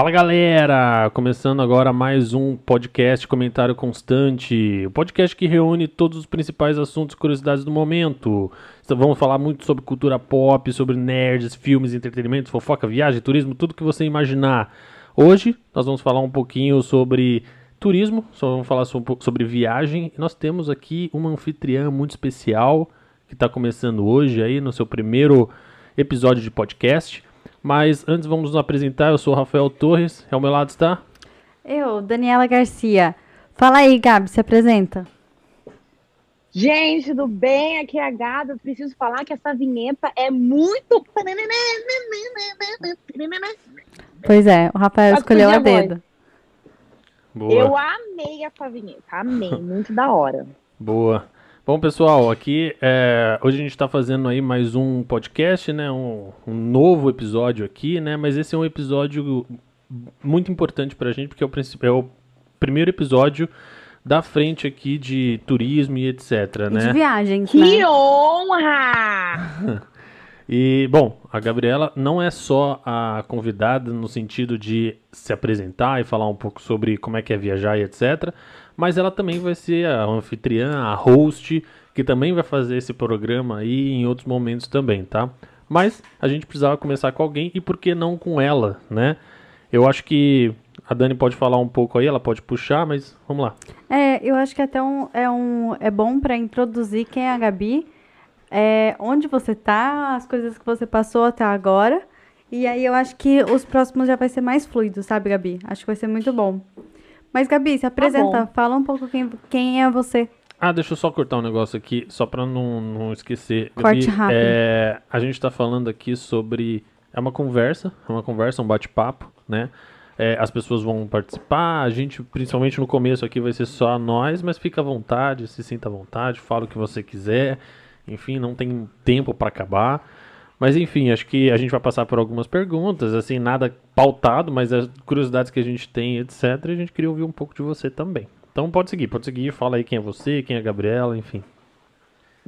Fala galera! Começando agora mais um podcast Comentário Constante, o podcast que reúne todos os principais assuntos e curiosidades do momento. Então, vamos falar muito sobre cultura pop, sobre nerds, filmes, entretenimento, fofoca, viagem, turismo, tudo que você imaginar. Hoje nós vamos falar um pouquinho sobre turismo, só vamos falar um pouco sobre viagem. Nós temos aqui uma anfitriã muito especial que está começando hoje aí no seu primeiro episódio de podcast. Mas antes vamos nos apresentar. Eu sou o Rafael Torres. Ao meu lado está. Eu, Daniela Garcia. Fala aí, Gabi, se apresenta. Gente, tudo bem? Aqui é a Gabi. Eu preciso falar que essa vinheta é muito. Pois é, o Rafael escolheu a dedo. Boa. Eu amei essa vinheta. Amei. Muito da hora. Boa. Bom, pessoal, aqui é, hoje a gente está fazendo aí mais um podcast, né? Um, um, novo episódio aqui, né? Mas esse é um episódio muito importante para a gente porque é o, é o primeiro episódio da frente aqui de turismo e etc, e né? De viagem. Que né? honra! e bom, a Gabriela não é só a convidada no sentido de se apresentar e falar um pouco sobre como é que é viajar e etc mas ela também vai ser a anfitriã, a host, que também vai fazer esse programa aí em outros momentos também, tá? Mas a gente precisava começar com alguém e por que não com ela, né? Eu acho que a Dani pode falar um pouco aí, ela pode puxar, mas vamos lá. É, eu acho que até um, é, um, é bom para introduzir quem é a Gabi, é, onde você tá, as coisas que você passou até agora. E aí eu acho que os próximos já vai ser mais fluido, sabe, Gabi? Acho que vai ser muito bom. Mas, Gabi, se apresenta, tá fala um pouco quem, quem é você. Ah, deixa eu só cortar um negócio aqui, só para não, não esquecer. Corte Gabi, rápido. É, a gente está falando aqui sobre. É uma conversa, é uma conversa, um bate-papo, né? É, as pessoas vão participar, a gente, principalmente no começo aqui, vai ser só nós, mas fica à vontade, se sinta à vontade, fala o que você quiser. Enfim, não tem tempo para acabar. Mas enfim, acho que a gente vai passar por algumas perguntas, assim, nada pautado, mas as curiosidades que a gente tem, etc. A gente queria ouvir um pouco de você também. Então pode seguir, pode seguir, fala aí quem é você, quem é a Gabriela, enfim.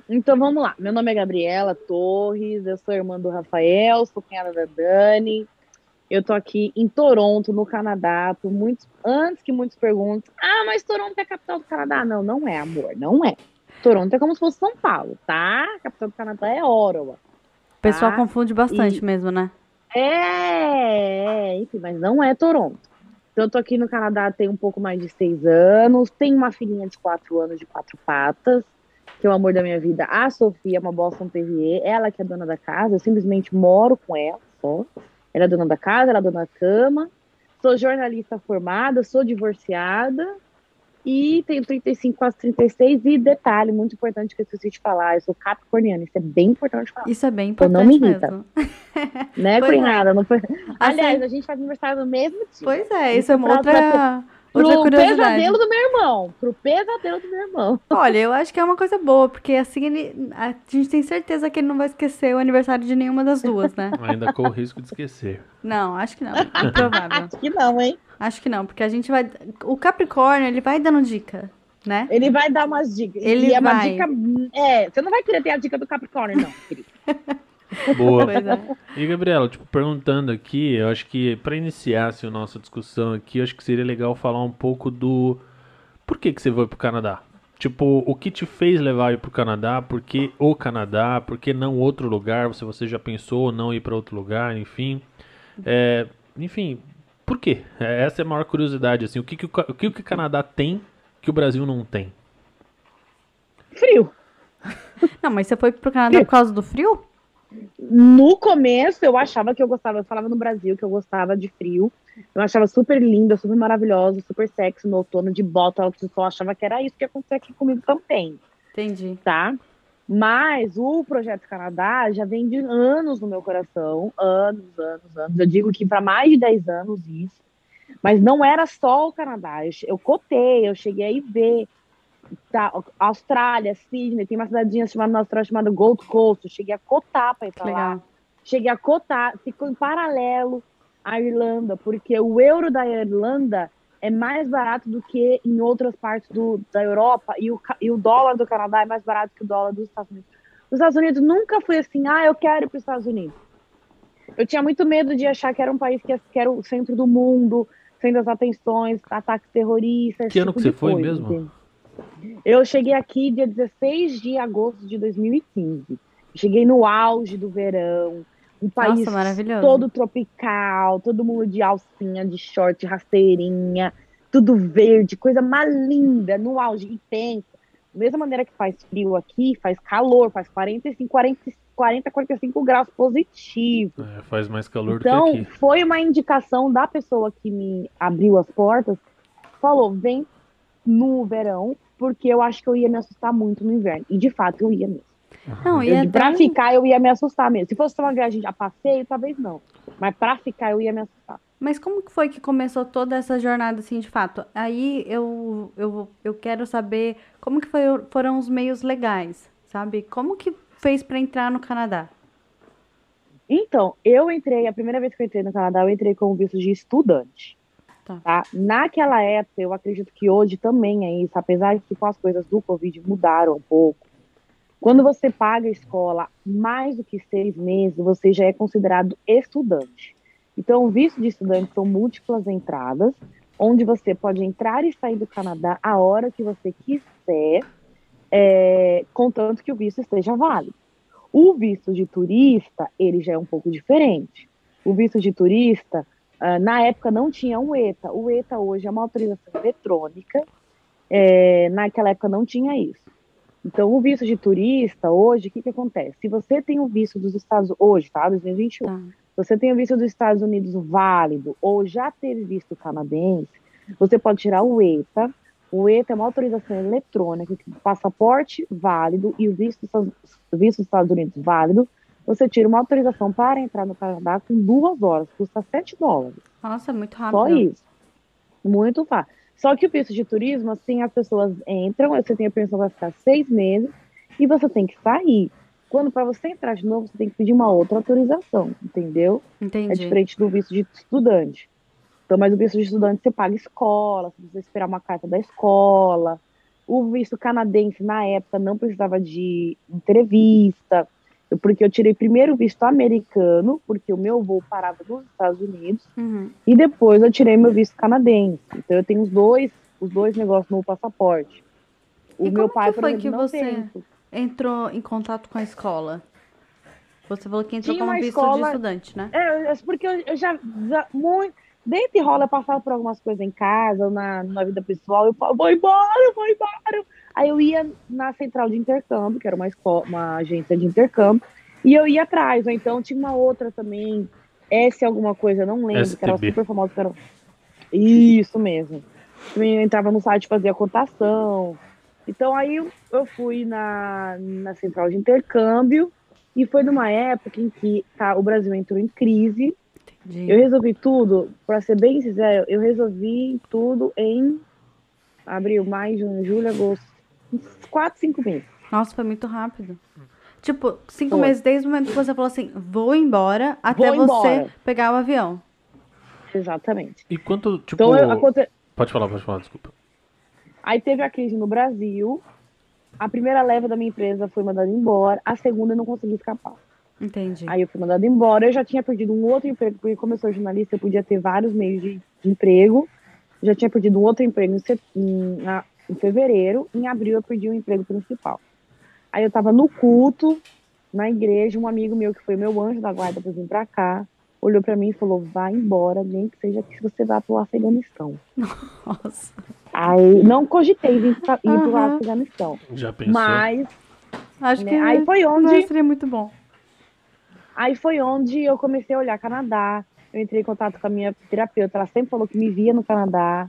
Então vamos lá. Meu nome é Gabriela Torres, eu sou irmã do Rafael, sou cunhada da Dani. Eu tô aqui em Toronto, no Canadá, por muitos antes que muitos perguntem: "Ah, mas Toronto é a capital do Canadá?" Não, não é, amor, não é. Toronto é como se fosse São Paulo, tá? A capital do Canadá é Ottawa. O pessoal tá? confunde bastante e... mesmo, né? É, enfim, mas não é Toronto. Então, eu tô aqui no Canadá tem um pouco mais de seis anos, tenho uma filhinha de quatro anos de quatro patas, que é o amor da minha vida, a Sofia, uma Boston Terrier, ela que é dona da casa, eu simplesmente moro com ela só. Ela é dona da casa, ela é dona da cama. Sou jornalista formada, sou divorciada, e tenho 35, quase 36. E detalhe muito importante que eu esqueci de falar: eu sou capricorniana. Isso é bem importante falar. Isso é bem importante. Eu não me irrita. Mesmo. Né, cunhada? É. Não foi... Assim, Aliás, a gente faz aniversário no mesmo dia. Pois é, isso é uma outra. Outra pro pesadelo do meu irmão. Pro pesadelo do meu irmão. Olha, eu acho que é uma coisa boa, porque assim ele, a gente tem certeza que ele não vai esquecer o aniversário de nenhuma das duas, né? Ainda corre o risco de esquecer. Não, acho que não. Improvável. acho que não, hein? Acho que não, porque a gente vai. O Capricórnio, ele vai dando dica, né? Ele vai dar umas dicas. Ele e é vai. uma dica. É, você não vai querer ter a dica do Capricórnio, não, querido. Boa. É. E Gabriela, tipo, perguntando aqui, eu acho que para iniciar assim, a nossa discussão aqui, eu acho que seria legal falar um pouco do por que que você foi pro Canadá? Tipo, o que te fez levar ir pro Canadá? Por que o Canadá? Por que não outro lugar? Se você já pensou não ir para outro lugar, enfim. É, enfim, por quê? É, essa é a maior curiosidade, assim. O que, que, o, o que o Canadá tem que o Brasil não tem? Frio. Não, mas você foi pro Canadá por causa do frio? No começo eu achava que eu gostava, eu falava no Brasil que eu gostava de frio. Eu achava super linda, super maravilhosa, super sexy no outono, de bota, alto sol. Achava que era isso que ia acontecer aqui comigo também. Entendi. Tá? Mas o Projeto Canadá já vem de anos no meu coração, anos, anos, anos. Eu digo que para mais de 10 anos isso. Mas não era só o Canadá. Eu, eu cotei, eu cheguei a ir ver. Tá, Austrália, Sydney, tem uma cidadinha chamada na Austrália chamada Gold Coast. Eu cheguei a cotar para ir para lá. Cheguei a cotar, ficou em paralelo à Irlanda, porque o euro da Irlanda é mais barato do que em outras partes do, da Europa e o, e o dólar do Canadá é mais barato que o dólar dos Estados Unidos. Os Estados Unidos nunca foi assim, ah, eu quero ir para os Estados Unidos. Eu tinha muito medo de achar que era um país que, era o centro do mundo, sendo as atenções, ataques terroristas. Que ano tipo que você foi coisa, mesmo? entende? Eu cheguei aqui dia 16 de agosto de 2015. Cheguei no auge do verão, um país Nossa, maravilhoso. todo tropical, todo mundo de alcinha, de short, rasteirinha, tudo verde, coisa mais linda, no auge, e pensa. Da mesma maneira que faz frio aqui, faz calor, faz 45, 40, 40 45 graus positivo. É, faz mais calor Então, do que aqui. foi uma indicação da pessoa que me abriu as portas, falou, vem no verão, porque eu acho que eu ia me assustar muito no inverno. E de fato eu ia mesmo. Não, e Eu, é pra ficar, eu ia me assustar mesmo. Se fosse uma viagem a passeio, talvez não. Mas pra ficar, eu ia me assustar. Mas como que foi que começou toda essa jornada, assim, de fato? Aí eu, eu, eu quero saber como que foi, foram os meios legais, sabe? Como que fez pra entrar no Canadá? Então, eu entrei, a primeira vez que eu entrei no Canadá, eu entrei com o visto de estudante. Tá. Naquela época, eu acredito que hoje também é isso, apesar de que com as coisas do Covid mudaram um pouco. Quando você paga a escola mais do que seis meses, você já é considerado estudante. Então, o visto de estudante são múltiplas entradas, onde você pode entrar e sair do Canadá a hora que você quiser, é, contanto que o visto esteja válido. O visto de turista, ele já é um pouco diferente. O visto de turista, na época não tinha um ETA. O ETA hoje é uma autorização eletrônica. É, naquela época não tinha isso. Então, o visto de turista, hoje, o que, que acontece? Se você tem o visto dos Estados hoje, tá? 2021. Tá. Você tem o visto dos Estados Unidos válido ou já teve visto canadense, você pode tirar o ETA. O ETA é uma autorização eletrônica, passaporte válido e o visto visto dos Estados Unidos válido, você tira uma autorização para entrar no Canadá com duas horas, custa 7 dólares. Nossa, é muito rápido. Só isso. Muito fácil. Só que o visto de turismo, assim, as pessoas entram, você tem a permissão para ficar seis meses e você tem que sair. Quando para você entrar de novo, você tem que pedir uma outra autorização, entendeu? É Entendi. diferente do visto de estudante. Então, mas o visto de estudante você paga escola, você precisa esperar uma carta da escola. O visto canadense, na época, não precisava de entrevista, porque eu tirei primeiro o visto americano, porque o meu voo parava nos Estados Unidos, Uhum. e depois eu tirei meu visto canadense. Então eu tenho os dois, os dois negócios no passaporte. O E meu pai, que foi exemplo, que você- tem. Entrou em contato com a escola. Você falou que entrou Tinha como uma visto de escola- estudante, né? É, é porque eu, já, já muito. Desde rola eu passava por algumas coisas em casa, na, na vida pessoal, eu falava, vou embora, vou embora. Aí eu ia na central de intercâmbio, que era uma, escola, uma agência de intercâmbio, e eu ia atrás. Ou então tinha uma outra também, S alguma coisa, eu não lembro, que era STB. super famosa. Que era... Isso mesmo. Eu entrava no site, fazia a cotação. Então aí eu, fui na, na central de intercâmbio, e foi numa época em que tá, o Brasil entrou em crise, Entendi. eu resolvi tudo, pra ser bem sincero, eu resolvi tudo em abril, maio, junho, julho, agosto. Quatro, cinco meses. Nossa, foi muito rápido. Tipo, cinco Foi. meses desde o momento que você falou assim, vou embora, até Vou você embora. pegar o avião. Exatamente. E quanto, tipo. Então, eu, aconte... Pode falar, pode falar, desculpa. aí teve a crise no Brasil. A primeira leva da minha empresa foi mandada embora. A segunda eu não consegui escapar. Entendi. Aí eu fui mandada embora. Eu já tinha perdido um outro emprego, porque como eu sou jornalista, eu podia ter vários meios de, de emprego. Já tinha perdido um outro emprego em, em- na- em fevereiro. Em abril eu perdi o emprego principal. Aí eu tava no culto, na igreja, um amigo meu que foi meu anjo da guarda pra vir pra cá, olhou pra mim e falou, vai embora, nem que seja que você vá pro Afeganistão. Nossa. Aí não cogitei vir, pra, ir pro Aham. Afeganistão. Já pensou? Mas Acho Né, que aí foi onde- seria muito bom. Aí foi onde eu comecei a olhar Canadá. Eu entrei em contato com a minha terapeuta. Ela sempre falou que me via no Canadá.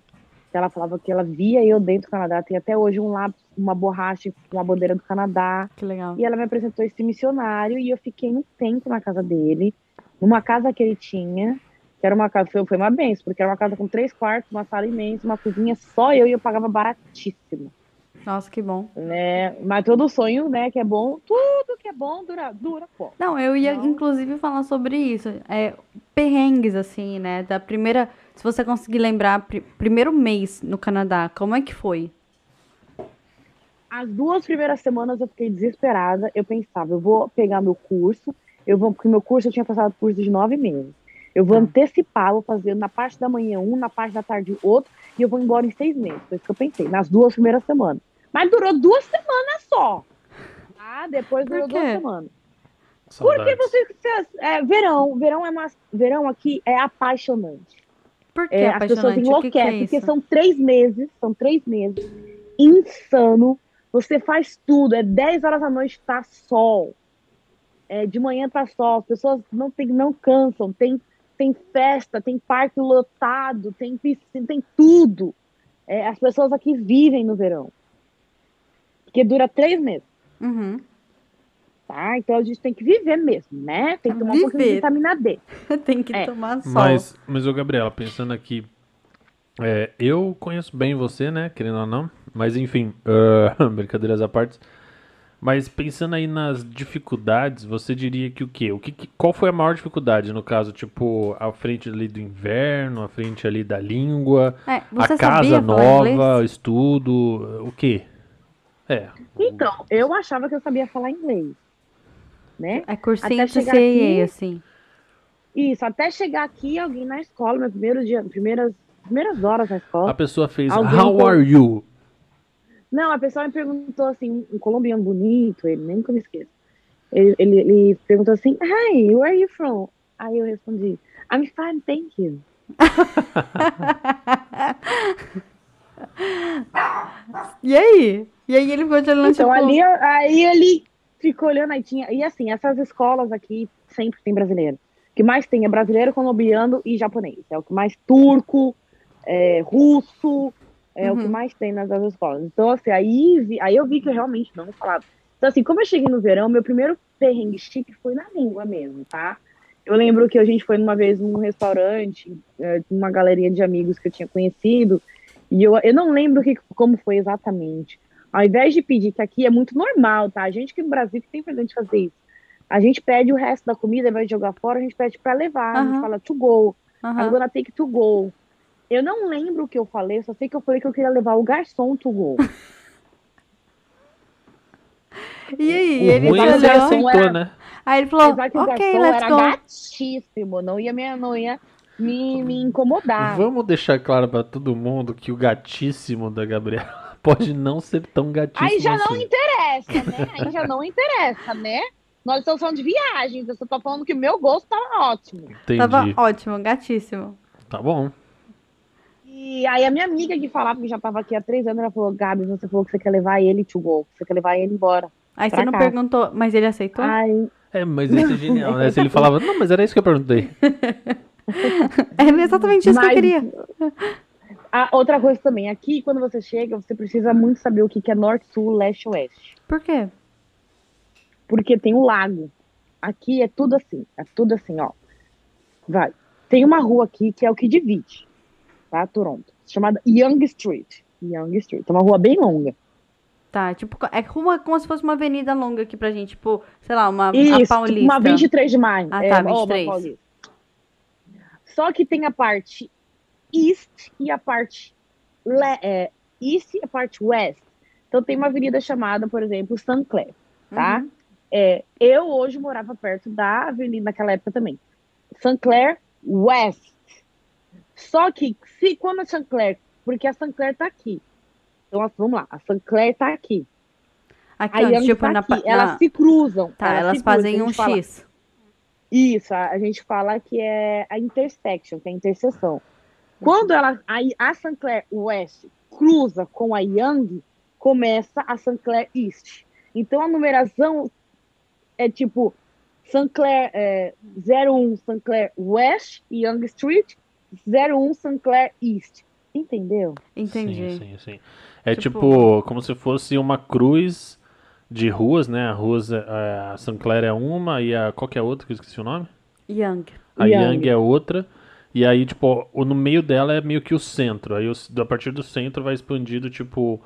Ela falava que ela via eu dentro do Canadá. Tem até hoje um lápis, uma borracha com a bandeira do Canadá. Que legal. E ela me apresentou esse missionário e eu fiquei um tempo na casa dele, numa casa que ele tinha, que era uma casa, foi, foi uma benção, porque era uma casa com três quartos, uma sala imensa, uma cozinha, só eu e eu pagava baratíssimo, Nossa, que bom. né? Mas todo sonho, né, que é bom, tudo que é bom dura, dura pouco. Não, eu ia Não. inclusive falar sobre isso. É, perrengues, assim, né? Da primeira. Se você conseguir lembrar, pri- primeiro mês no Canadá, como é que foi? As duas primeiras semanas eu fiquei desesperada. Eu pensava, eu vou pegar meu curso, Eu vou, porque meu curso eu tinha passado curso de nove meses. Eu vou Tá. antecipar, vou fazer na parte da manhã um, na parte da tarde outro, e eu vou embora em seis meses. Foi isso que eu pensei, nas duas primeiras semanas. Mas durou duas semanas só. Ah, depois durou duas semanas. Porque Saudades. você, você- é, verão, verão é uma, verão aqui é apaixonante. Por que É, as pessoas? O que, que é enlouquecem, porque são três meses, são três meses, insano. Você faz tudo, é 10 horas da noite, tá sol. É, de manhã tá sol, as pessoas não, tem, não cansam, tem, tem festa, tem parque lotado, tem piscina, tem tudo. É, as pessoas aqui vivem no verão. Porque dura três meses, Uhum. Tá? Então a gente tem que viver mesmo, né? Tem que tomar um pouquinho de Viver. vitamina D. Tem que É. tomar sol. Mas, mas ô Gabriela, pensando aqui, é, eu conheço bem você, né, querendo ou não, mas enfim, ah, brincadeiras à parte. Mas pensando aí nas dificuldades, você diria que o quê? O que, que- qual foi a maior dificuldade no caso, tipo, a frente ali do inverno, a frente ali da língua, É, a casa nova, o estudo, o quê? É. Então, eu achava que eu sabia falar inglês, né? É cursinho Até de chegar CAA, aqui- assim. Isso, até chegar aqui, alguém na escola, meu primeiro dia, primeiras, primeiras horas na A escola. pessoa fez How com- are you? Não, a pessoa me perguntou assim, um colombiano bonito, ele nem nunca me esqueço. Ele, ele, ele perguntou assim, Hi, where are you from? Aí eu respondi, I'm fine, thank you. E aí? E aí ele ficou te olhando, Então tipo... ali, aí ele ficou olhando, aí tinha, e assim, essas escolas aqui sempre tem brasileiro. O que mais tem é brasileiro, colombiano e japonês. É o que mais turco, é, russo, é o que Uhum. mais tem nas outras escolas. Então, assim, aí, vi- aí eu vi que eu realmente não falava. Então, assim, como eu cheguei no verão, meu primeiro perrengue chique foi na língua mesmo, tá? Eu lembro que a gente foi uma vez num restaurante, é, uma galeria de amigos que eu tinha conhecido, e eu, eu não lembro que, como foi exatamente. Ao invés de pedir, que aqui é muito normal, tá? A gente que no Brasil que tem presente fazer isso. A gente pede o resto da comida, ao invés de jogar fora, a gente pede pra levar. A Aham. gente fala to go. aham. I'm gonna take to go. Eu não lembro o que eu falei, eu só sei que eu falei que eu queria levar o garçom to go. E aí? O ele ruim é olhou? aceitou, Era- né? Aí ele falou, Apesar que o ok, garçom let's era go. gatíssimo, não ia me, não ia me, me incomodar. Vamos deixar claro pra todo mundo que o gatíssimo da Gabriela pode não ser tão gatíssimo Aí já não assim. interessa, né? Aí já não interessa, né? Nós estamos falando de viagens, eu só tô falando que o meu gosto tava ótimo. Entendi. Tava ótimo, gatíssimo. Tá bom. E aí a minha amiga que falava que já tava aqui há três anos, ela falou, Gabi, você falou que você quer levar ele to go, que você quer levar ele embora. Aí você não cá. perguntou, mas ele aceitou? Aí, É, mas isso é genial, né? Se ele falava, não, mas era isso que eu perguntei. É exatamente isso que eu Mas- queria. A outra coisa também, aqui quando você chega, você precisa muito saber o que que é norte, sul, leste, oeste. Por quê? porque tem um lago. Aqui é tudo assim, é tudo assim, ó. Vai. Tem uma rua aqui que é o que divide, tá? Toronto, chamada Young Street. Young Street. É uma rua bem longa. Tá, tipo, é rua como se fosse uma avenida longa aqui pra gente, tipo, sei lá, uma Isso, tipo Paulista. uma 23 de maio. Ah, É, tá, ó, uma 23. Paulista. Só que tem a parte East e a parte le é, East e a parte West. Então tem uma avenida chamada, por exemplo, St. Clair, tá? Uhum. É, eu hoje morava perto da avenida naquela época também. St. Clair West. Só que se quando a St. Clair, porque a St. Clair tá aqui. Então vamos lá, a St. Clair tá aqui. Aqui, A ó, Young tipo, tá na, aqui. pa- Elas na- se cruzam. Tá, elas cruzam. fazem A um fala- X. Isso, a, a gente fala que é a intersection, que é a interseção. Quando ela, a, a St. Clair West cruza com a Young, começa a St. Clair East. Então a numeração é tipo St. Clair é, 01 St. Clair West, Young Street, 01 St. Clair East. Entendeu? Entendi. Sim, sim, sim. É Tipo- tipo, como se fosse uma cruz de ruas, né? A ruas, é- a St. Clair é uma e a qual que é a outra que eu esqueci o nome? Young. A Young. Young é outra. E aí, tipo, o, no meio dela é meio que o centro. Aí, o- a partir do centro vai expandido, tipo,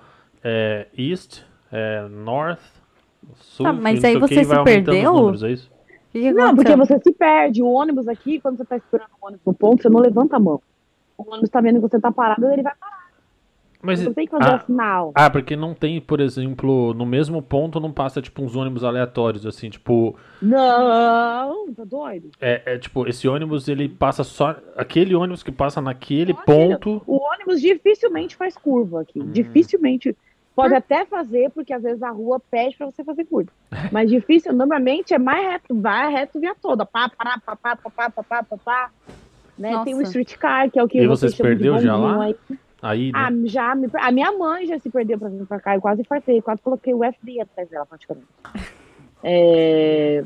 é, East, é, North, Sul, Tá, mas aí você se perdeu? números, é isso? Que Não, porque aconteceu? você se perde. O ônibus aqui, quando você tá esperando o ônibus no ponto, você não levanta a mão. O ônibus tá vendo que você tá parado, ele vai parar. Mas, não tem que fazer ah, o sinal. ah, porque não tem, por exemplo, no mesmo ponto não passa, tipo, uns ônibus aleatórios, assim, tipo, Não, tá doido? é, é, tipo, esse ônibus, ele passa só, aquele ônibus que passa naquele ponto, O ônibus dificilmente faz curva aqui. Hum. Dificilmente. Pode até fazer, porque às vezes a rua pede pra você fazer curva. Mas difícil, normalmente é mais reto, vai reto via toda. Pá, pá, pá, pá, pá, pá, pá, pá, pá, pá. Né? Tem o streetcar, que é o que E você você se chama de perdeu já lá? aí. Aí, né? Ah, já. A minha mãe já se perdeu pra vir pra cá, eu quase fartei, quase coloquei o FBI atrás dela, praticamente. É...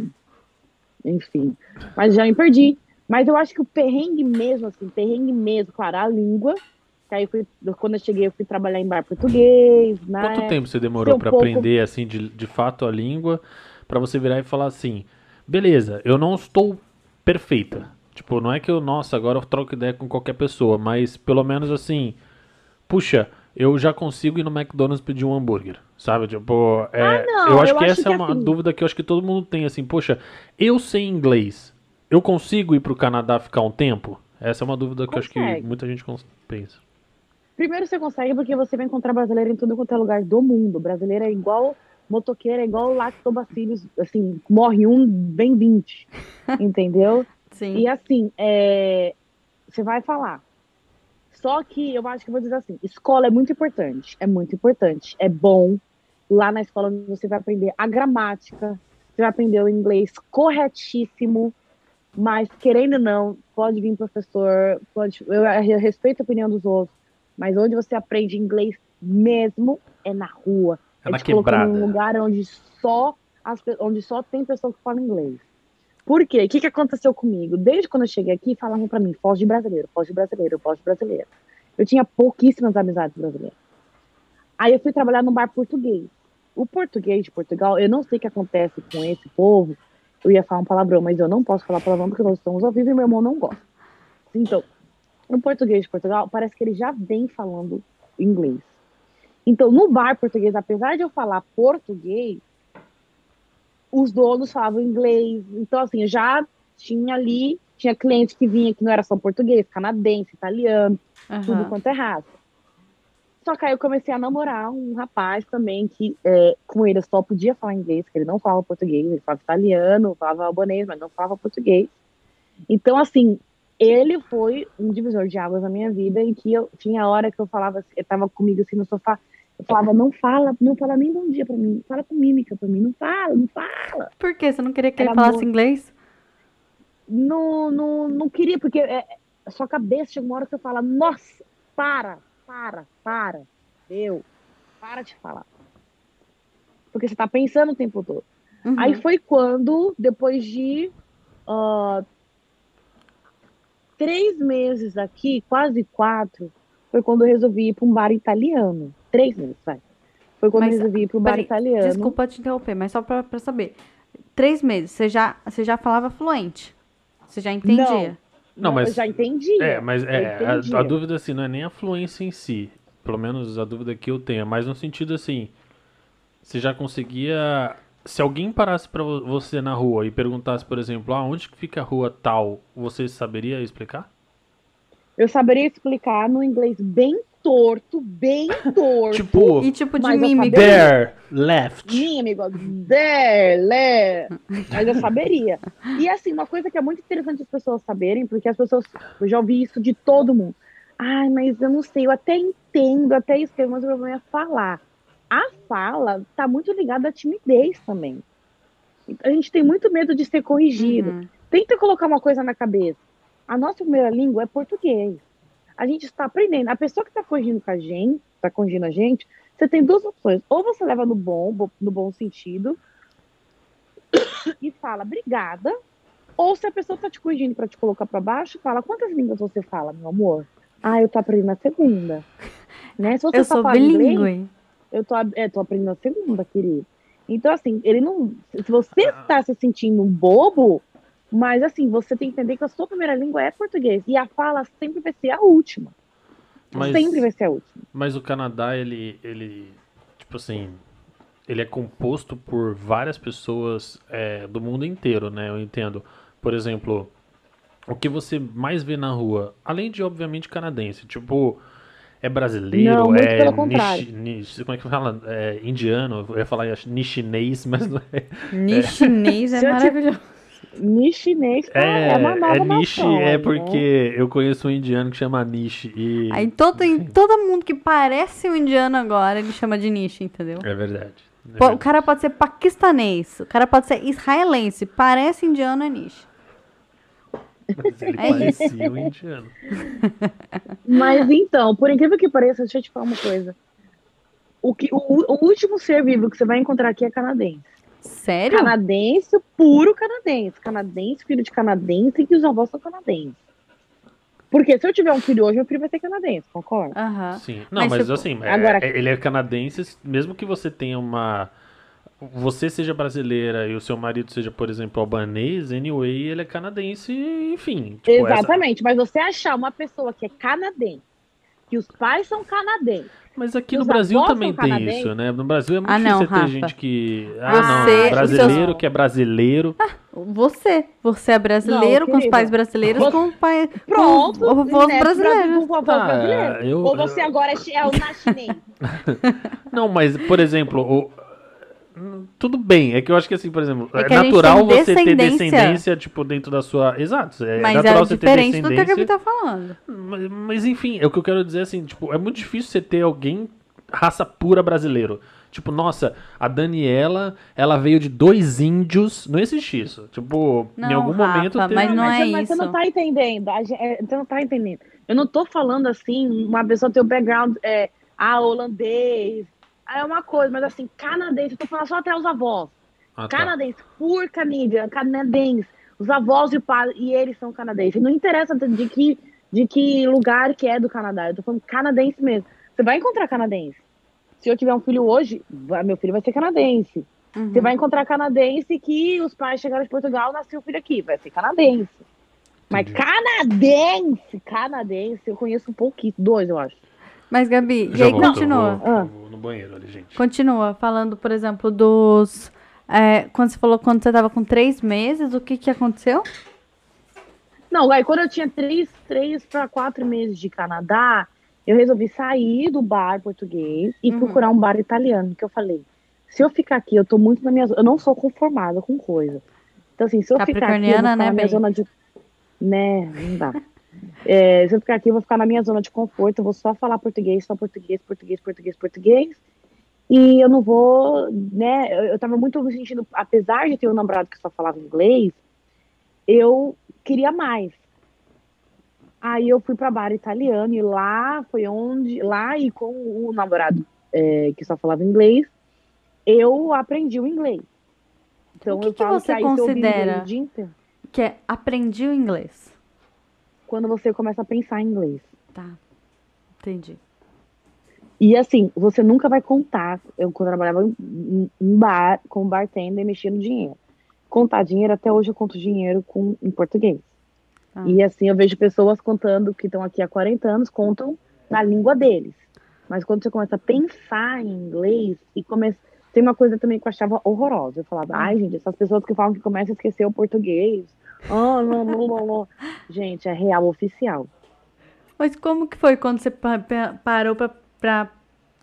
Enfim, mas já me perdi. Mas eu acho que o perrengue mesmo, assim, perrengue mesmo, claro, a língua. Que aí fui, quando eu cheguei, eu fui trabalhar em bar português, né? Quanto tempo você demorou um pra pouco- aprender, assim, de, de fato a língua, pra você virar e falar assim, beleza, eu não estou perfeita. Tipo, não é que eu, nossa, agora eu troco ideia com qualquer pessoa, mas pelo menos assim, puxa, eu já consigo ir no McDonald's pedir um hambúrguer, sabe? Tipo, é, Ah, não, eu acho eu que acho essa que é uma assim- dúvida que eu acho que todo mundo tem, assim, poxa, eu sei inglês, eu consigo ir pro Canadá ficar um tempo? Essa é uma dúvida que eu acho que Consegue. muita gente pensa. Primeiro você consegue porque você vai encontrar brasileiro em tudo quanto é lugar do mundo. Brasileiro é igual motoqueiro, é igual lactobacilos, assim, morre um, vem 20. entendeu? Sim. E assim, é, você vai falar. Só que eu acho que eu vou dizer assim, escola é muito importante, é muito importante, é bom. Lá na escola você vai aprender a gramática, você vai aprender o inglês corretíssimo, mas querendo ou não, pode vir professor, pode, eu, eu respeito a opinião dos outros, mas onde você aprende inglês mesmo é na rua. É na te quebrada. num lugar onde só, as, onde só tem pessoa que fala inglês. Por quê? O que, que aconteceu comigo? Desde quando eu cheguei aqui, falavam pra mim, foge de brasileiro, foge de brasileiro, foge de brasileiro. Eu tinha pouquíssimas amizades brasileiras. Aí eu fui trabalhar num bar português. O português de Portugal, eu não sei o que acontece com esse povo. Eu ia falar um palavrão, mas eu não posso falar palavrão porque nós estamos ao vivo e meu irmão não gosta. Então, no português de Portugal, parece que ele já vem falando inglês. Então, no bar português, apesar de eu falar português, os donos falavam inglês. Então, assim, eu já tinha ali, tinha cliente que vinha que não era só português, canadense, italiano, tudo Aham. quanto é raça. Só que aí eu comecei a namorar um rapaz também que é, com ele eu só podia falar inglês, que ele não falava português, ele falava italiano, falava albanês, mas não falava português. Então, assim, ele foi um divisor de águas na minha vida, em que eu tinha hora que eu falava, assim, tava comigo assim no sofá, eu falava, não fala, não fala nem bom dia pra mim, fala com mímica pra mim, não fala, não fala. Por quê? Você não queria que ele Era falasse muito- inglês? Não, não, não queria, porque é, a sua cabeça chega uma hora que você fala, nossa, para, para, para, eu, para de falar. Porque você tá pensando o tempo todo. Uhum. Aí foi quando, depois de ah, três meses aqui, quase quatro, foi quando eu resolvi ir para um bar italiano. Três meses, vai. Foi quando Mas, eu resolvi ir para um bar peraí, italiano. Desculpa te interromper, mas só pra, pra saber. Três meses, você já, você já falava fluente? Você já entendia? Não, mas- Eu já entendi. É, mas é, a, a dúvida assim não é nem a fluência em si. Pelo menos a dúvida que eu tenho, é mais no sentido assim, você já conseguia se alguém parasse pra vo- você na rua e perguntasse, por exemplo, ah, onde que fica a rua tal, você saberia explicar? Eu saberia explicar no inglês bem torto, bem torto. Tipo, E tipo de mímica? there, left. Amigo, there, le. Mas eu saberia. E assim, uma coisa que é muito interessante as pessoas saberem, porque as pessoas, eu já ouvi isso de todo mundo. Ai, mas eu não sei, eu até entendo, até escrevo, mas o problema é falar. A fala tá muito ligada à timidez também. A gente tem muito medo de ser corrigido. Uhum. Tenta colocar uma coisa na cabeça. A nossa primeira língua é português. A gente está aprendendo. A pessoa que está corrigindo com a gente, está corrigindo a gente, você tem duas opções. Ou você leva no bom, bo- no bom sentido e fala obrigada. Ou se a pessoa está te corrigindo para te colocar para baixo, fala quantas línguas você fala, meu amor? Ah, eu tô aprendendo a segunda. Né? Se você Eu só sou fala inglês, bilíngue. eu tô, é, tô aprendendo a segunda, querido. Então, assim, ele não. Se você Ah. está se sentindo um bobo, mas assim, você tem que entender que a sua primeira língua é português. E a fala sempre vai ser a última. Mas, Sempre vai ser a última. mas o Canadá, ele, ele, tipo assim, ele é composto por várias pessoas é, do mundo inteiro, né? Eu entendo. Por exemplo, o que você mais vê na rua, além de, obviamente, canadense, tipo, É brasileiro, Não, muito é pelo contrário. nichi- nichi- como é que fala? É indiano, eu ia falar ni chinês, mas não é. Ni chinês é te- maravilhoso. Ni chinês, é, É, uma nova é niche, nação, é né? porque eu conheço um indiano que chama niche e Aí todo, em todo mundo que parece um indiano agora, ele chama de nicho, entendeu? é verdade. é Pô, o verdade. cara pode ser paquistanês, o cara pode ser israelense, parece indiano, é nicho. Mas ele é isso. parecia um indiano. Mas então, por incrível que pareça, deixa eu te falar uma coisa. O, que, o, o último ser vivo que você vai encontrar aqui é canadense. Sério? Canadense, puro canadense. Canadense, filho de canadense, que os avós são canadenses. Porque se eu tiver um filho hoje, meu filho vai ser canadense, concorda? Aham. Sim. Não, Mas, mas, assim, é- agora- é- ele é canadense, mesmo que você tenha uma. Você seja brasileira e o seu marido seja, por exemplo, albanês, anyway, ele é canadense, enfim. tipo, essa- Exatamente, mas você achar uma pessoa que é canadense, que os pais são canadenses, Mas aqui no Brasil também tem isso, né? No Brasil é muito Ah, difícil não, você ter Rafa. gente que. Ah, Você- não. os Brasileiro seus- que é brasileiro. Você. Você é brasileiro, Não, com os pais brasileiros, com o pai. Pronto, com avós né, brasileiros. Com avós Tá, brasileiros. eu- Ou você agora é é o na chinês. Não, mas, por exemplo, o- tudo bem. É que eu acho que assim, por exemplo, É é, natural tem você ter descendência. descendência, tipo, dentro da sua. Exato. É Mas natural é você ter diferente do que a descendência. Gabi tá falando. Mas, mas, enfim, é o que eu quero dizer assim, tipo, é muito difícil você ter alguém raça pura brasileiro. Tipo, nossa, a Daniela, ela veio de dois índios. Não existe isso. Tipo, em Não, algum Rafa, momento teve- mas não mas, é você- mas você isso. não tá entendendo. É, Você não tá entendendo. Eu não tô falando assim, uma pessoa ter o background é, ah, holandês. É uma coisa, mas assim, canadense, eu tô falando só até os avós. Ah, tá. Canadense, por Canadian, canadense. Os avós e o pai, e eles são canadenses. Não interessa de que, de que lugar que é do Canadá. Eu tô falando canadense mesmo. Você vai encontrar canadense. Se eu tiver um filho hoje, vai- meu filho vai ser canadense. Uhum. Você vai encontrar canadense que os pais chegaram de Portugal, nasceu o filho aqui, vai ser canadense. Mas canadense, canadense, eu conheço um pouquinho, dois, eu acho. Mas, Gabi, e Já aí volto, continua. vou- Ah. vou no banheiro ali, gente. Continua falando, por exemplo, dos. é, quando você falou quando você tava com três meses, o que que aconteceu? Não, aí quando eu tinha três, três para quatro meses de Canadá, eu resolvi sair do bar português e Uhum. procurar um bar italiano, que eu falei, se eu ficar aqui, eu tô muito na minha zona, eu não sou conformada com coisa. Então, assim, se eu ficar aqui, eu vou ficar né, na minha bem? zona de... Né, não dá. É, se eu ficar aqui, eu vou ficar na minha zona de conforto, eu vou só falar português, só português, português, português, português. E eu não vou, né, eu, eu tava muito me sentindo, apesar de ter um namorado que só falava inglês, eu queria mais. Aí eu fui para bar italiano e lá foi onde, lá e com o namorado é, que só falava inglês, eu aprendi o inglês. Então O que eu que falo você que aí considera? Que é aprendi o inglês. Quando você começa a pensar em inglês. Tá. Entendi. E assim, você nunca vai contar. Eu, quando eu trabalhava em bar, com bartender, mexia no dinheiro. Contar dinheiro, até hoje eu conto dinheiro com, em português. Ah. E assim, eu vejo pessoas contando que estão aqui há 40 anos, contam na língua deles. Mas quando você começa a pensar em inglês e começa. Tem uma coisa também que eu achava horrorosa. Eu falava, ai, gente, essas pessoas que falam que começam a esquecer o português. Ah, não, não, não. Gente, é real oficial. Mas como que foi quando você pa- pa- parou pra. pra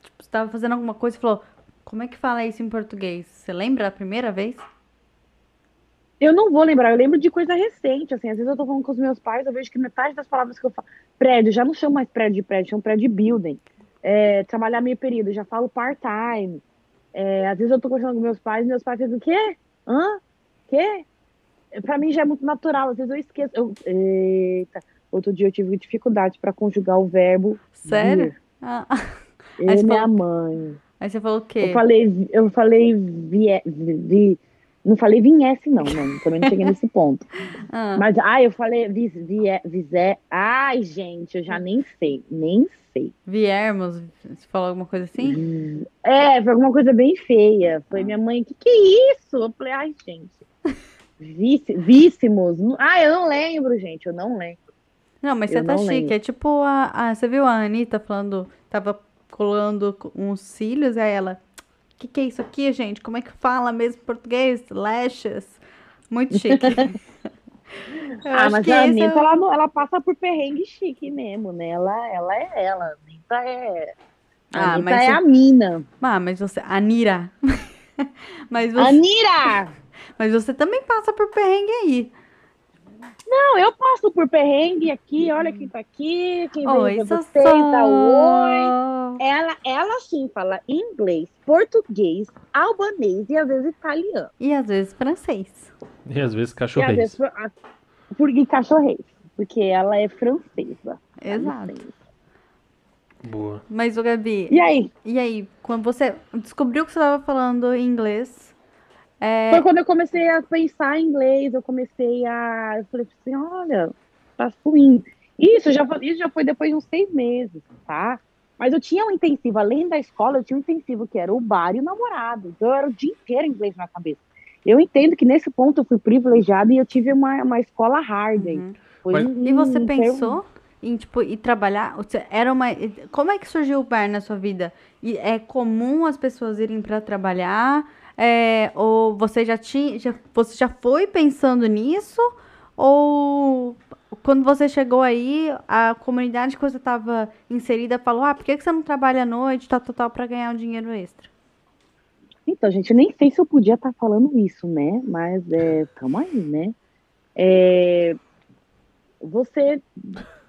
tipo, você tava fazendo alguma coisa e falou, como é que fala isso em português? Você lembra a primeira vez? Eu não vou lembrar, eu lembro de coisa recente, assim, às vezes eu tô falando com os meus pais, eu vejo que metade das palavras que eu falo, prédio, já não chamo mais prédio de prédio, chamo prédio de building, é, trabalhar meio período, já falo part-time, É, às vezes eu tô conversando com meus pais, meus pais dizem, o quê? Hã? Quê? Pra mim já é muito natural, às vezes eu esqueço, eu, eita, outro dia eu tive dificuldade pra conjugar o verbo Sério? vir, Ah, eu e minha falou- mãe, Aí você falou o quê? eu falei, eu falei, vie, vi, não falei vinhesse não, não, também não cheguei nesse ponto. Ah, Mas, ai, eu falei, vis, vie, visé. Ai, gente, eu já nem sei, nem sei. Viermos, você falou alguma coisa assim? É, foi alguma coisa bem feia. Foi minha mãe, que que é isso? Eu falei, ai, gente. Víssimos. Ai, eu não lembro, gente, eu não lembro. Não, mas Eu você tá chique. lembro. É tipo a, a- Você viu a Anitta falando. Tava colando co- uns cílios, aí ela. O que, que é isso aqui, gente? Como é que fala mesmo em português? Lashes. Muito chique. Ah, mas que a é Anitta, o- ela, ela passa por perrengue chique mesmo, né? Ela, ela é ela. A Anitta é. A Ah, Anitta mas é você- a mina. Ah, mas você. Anira. mas, você, Anira! Mas você também passa por perrengue aí. Não, eu passo por perrengue aqui, olha quem tá aqui, quem Oi, veio você, dá oi. Ela, ela sim fala inglês, português, albanês e às vezes italiano. E às vezes francês. E às vezes E às cachorrês. vezes por- por e cachorrês, porque ela é francesa. Exato. Boa. Mas, ô Gabi, E aí? e aí, quando você descobriu que você estava falando inglês, é, Foi quando eu comecei a pensar em inglês, eu comecei a. Eu falei assim, olha, tá fluindo. Isso já, foi- isso já foi depois de uns seis meses, tá? Mas eu tinha um intensivo, além da escola, eu tinha um intensivo que era o bar e o namorado. Então eu era o dia inteiro inglês na cabeça. Eu entendo que nesse ponto eu fui privilegiada e eu tive uma, uma escola hard aí. Uhum. Mas- um- E você um pensou em, tipo, ir trabalhar? Você- Era uma... Como é que surgiu o bar na sua vida? E é comum as pessoas irem para trabalhar? É, ou você já tinha... Já, você já foi pensando nisso? Ou quando você chegou aí, a comunidade que você estava inserida falou, ah, por que que você não trabalha à noite, tal, tal, tal, para ganhar um dinheiro extra? Então, gente, nem sei se eu podia estar falando isso, né? Mas é, tamo aí, né? É, você,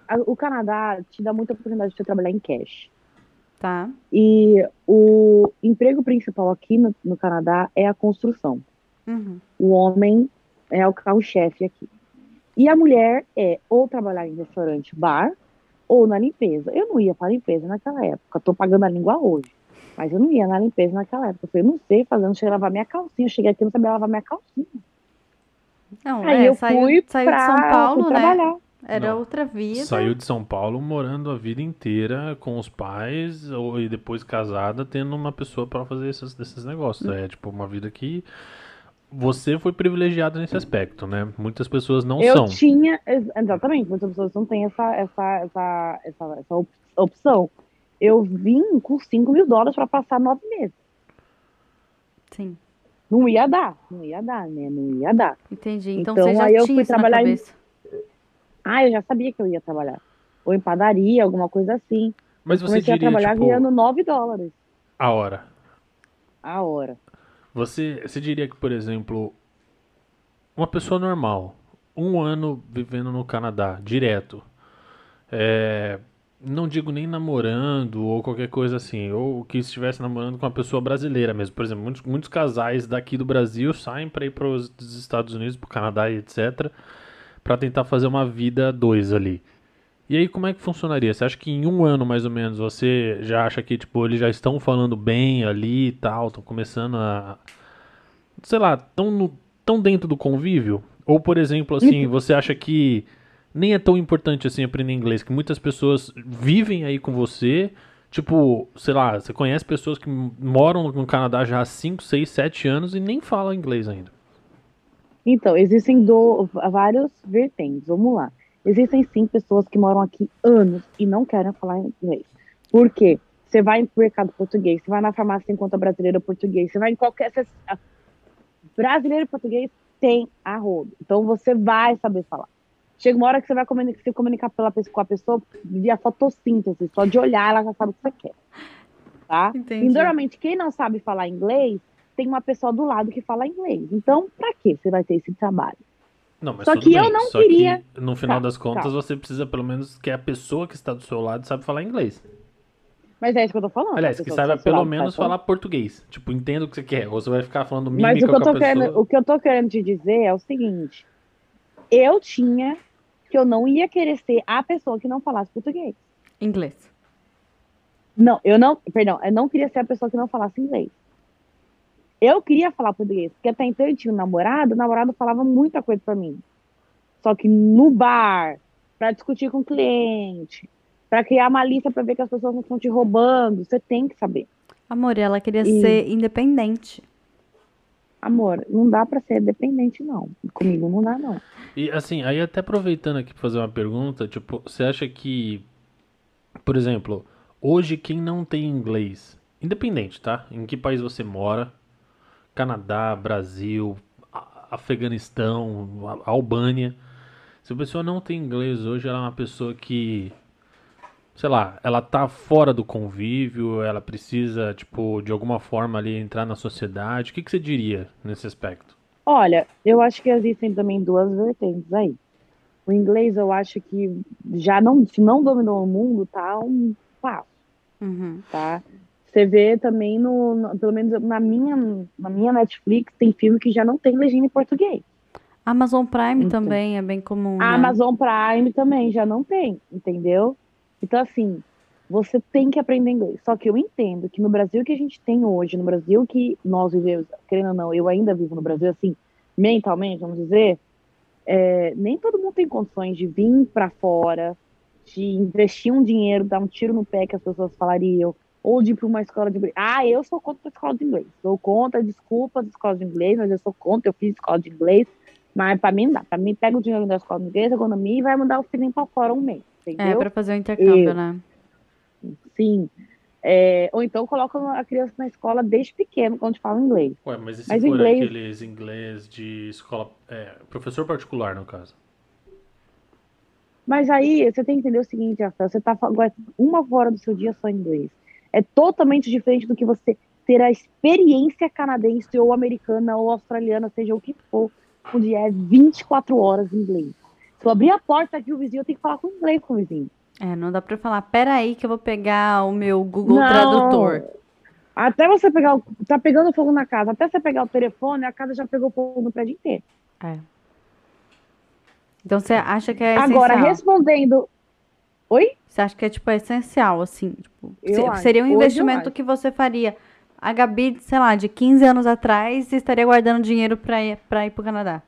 a- o Canadá te dá muita oportunidade de trabalhar em cash. Tá? E o emprego principal aqui no, no Canadá é a construção. Uhum. O homem é o carro-chefe aqui. E a mulher é ou trabalhar em restaurante, bar, ou na limpeza. Eu não ia para limpeza naquela época. Estou pagando a língua hoje. Mas eu não ia na limpeza naquela época. Eu falei, não sei fazer, não sei lavar minha calcinha. Eu cheguei aqui e não sabia lavar minha calcinha. Não, Aí é, eu saiu, fui saiu pra de São Paulo, né? trabalhar. Era Não. outra vida. Saiu de São Paulo morando a vida inteira com os pais ou, e depois casada tendo uma pessoa pra fazer esses, esses negócios. É tipo uma vida que você foi privilegiada nesse aspecto, né? Muitas pessoas não eu são. tinha, ex- exatamente, muitas pessoas não têm essa, essa, essa, essa, essa op- opção. Eu vim com 5 mil dólares para passar nove meses. Sim, Não ia dar, não ia dar, né? Não ia dar. entendi. Então, Então, você já aí eu tinha fui trabalhar em-. Ah, eu já sabia que eu ia trabalhar. Ou em padaria, alguma coisa assim. Mas eu você comecei a diria, trabalhar tipo, ganhando 9 dólares a hora. a hora. Você, você diria que, por exemplo, uma pessoa normal, um ano vivendo no Canadá, direto, é, não digo nem namorando ou qualquer coisa assim, ou que estivesse namorando com uma pessoa brasileira mesmo. Por exemplo, muitos, muitos casais daqui do Brasil saem para ir para os Estados Unidos, para o Canadá e etc., para tentar fazer uma vida dois ali. E aí, como é que funcionaria? Você acha que em um ano, mais ou menos, você já acha que, tipo, eles já estão falando bem ali e tal, estão começando a... Sei lá, estão no, tão dentro do convívio? Ou, por exemplo, assim, você acha que nem é tão importante assim aprender inglês, que muitas pessoas vivem aí com você, tipo, sei lá, você conhece pessoas que moram no Canadá já há 5, 6, 7 anos e nem falam inglês ainda. Então, existem do, vários vertentes. Vamos lá. Existem sim pessoas que moram aqui anos e não querem falar inglês. Por quê? Você vai no mercado português, você vai na farmácia encontra brasileiro português, você vai em qualquer. você- a- brasileiro português tem a rodo. Então você vai saber falar. Chega uma hora que você vai comuni- se comunicar pela, pe- com a pessoa via fotossíntese, só de olhar ela já sabe o que você quer. Tá? Entendi. E normalmente quem não sabe falar inglês tem uma pessoa do lado que fala inglês. Então, pra que você vai ter esse trabalho? Não, mas Só tudo que eu bem, não só queria- que no final Tá, das contas tá. você precisa pelo menos que a pessoa que está do seu lado sabe falar inglês. Mas é isso que eu tô falando. Aliás, A que saiba pelo lado menos falar português. Tipo, entenda o que você quer. Ou você vai ficar falando mímica Mas o que, eu com a tô pessoa. querendo, o que eu tô querendo te dizer é o seguinte: eu tinha que eu não ia querer ser a pessoa que não falasse português. Inglês. Não, eu não, perdão, eu não queria ser a pessoa que não falasse inglês. Eu queria falar português, porque até então eu tinha um namorado, o namorado falava muita coisa pra mim. Só que no bar, pra discutir com o cliente, pra criar uma lista pra ver que as pessoas não estão te roubando, você tem que saber. Amor, ela queria E- ser independente. Amor, não dá pra ser dependente, não. Comigo não dá, não. E assim, aí até aproveitando aqui pra fazer uma pergunta, tipo, você acha que, por exemplo, hoje quem não tem inglês, independente, tá? Em que país você mora, Canadá, Brasil, Afeganistão, Albânia, Se a pessoa não tem inglês hoje, ela é uma pessoa que, sei lá, ela tá fora do convívio, ela precisa, tipo, de alguma forma ali entrar na sociedade. O que, que você diria nesse aspecto? Olha, eu acho que existem também duas vertentes aí. O inglês, eu acho que já não, se não dominou o mundo, tá um passo, Uhum. tá? Você vê também no, no- pelo menos na minha, na minha Netflix, tem filme que já não tem legenda em português. Amazon Prime Então. também é bem comum, A né? Amazon Prime também já não tem, entendeu? Então, assim, você tem que aprender inglês. Só que eu entendo que no Brasil que a gente tem hoje, no Brasil que nós vivemos, querendo ou não, eu ainda vivo no Brasil, assim, mentalmente, vamos dizer, é, nem todo mundo tem condições de vir para fora, de investir um dinheiro, dar um tiro no pé que as pessoas falariam, ou de ir para uma escola de inglês. Ah, eu sou contra a escola de inglês. Sou contra, desculpa, as escolas de inglês, mas eu sou contra, eu fiz escola de inglês. Mas para mim não dá. Para mim, pega o dinheiro da escola de inglês, economia e vai mandar o filhinho para fora um mês. É, Entendeu? pra fazer o intercâmbio, Eu- né? Sim. É, ou então coloca a criança na escola desde pequeno, quando fala inglês. Ué, mas e se Mas for inglês- aqueles inglês de escola. é, professor particular, no caso? Mas aí você tem que entender o seguinte, Rafael, você tá falando uma hora do seu dia só em inglês. É totalmente diferente do que você ter a experiência canadense ou americana ou australiana, seja o que for, onde é 24 horas em inglês. Se eu abrir a porta aqui, o vizinho eu tenho que falar com inglês com o vizinho. É, não dá pra falar, pera aí que eu vou pegar o meu Google Não. Tradutor. Até você pegar o. Tá pegando fogo na casa, até você pegar o telefone, a casa já pegou fogo no prédio inteiro. É. Então você acha que é Agora, essencial? respondendo. Oi? Você acha que é, tipo, essencial, assim? Tipo, se- acho. seria um Hoje investimento que você faria. A Gabi, sei lá, de 15 anos atrás, estaria guardando dinheiro pra ir, pra ir pro Canadá.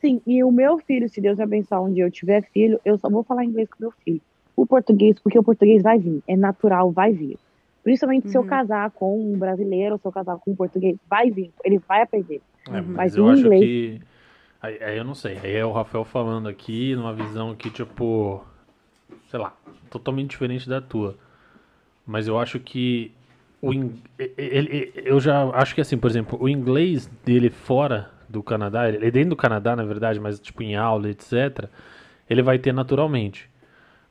Sim, e o meu filho, se Deus abençoar um dia eu tiver filho, eu só vou falar inglês com meu filho. O português, porque o português vai vir, é natural, vai vir. Principalmente se eu Uhum. casar com um brasileiro, ou se eu casar com um português, vai vir, ele vai aprender. É, Uhum. mas, Mas eu acho inglês- que. Aí, aí eu não sei. Aí é o Rafael falando aqui numa visão que, tipo. Sei lá, totalmente diferente da tua. Mas eu acho que. O in- ele, eu já acho que assim, por exemplo, o inglês dele fora do Canadá, ele é dentro do Canadá, na verdade, mas tipo em aula, etc., ele vai ter naturalmente.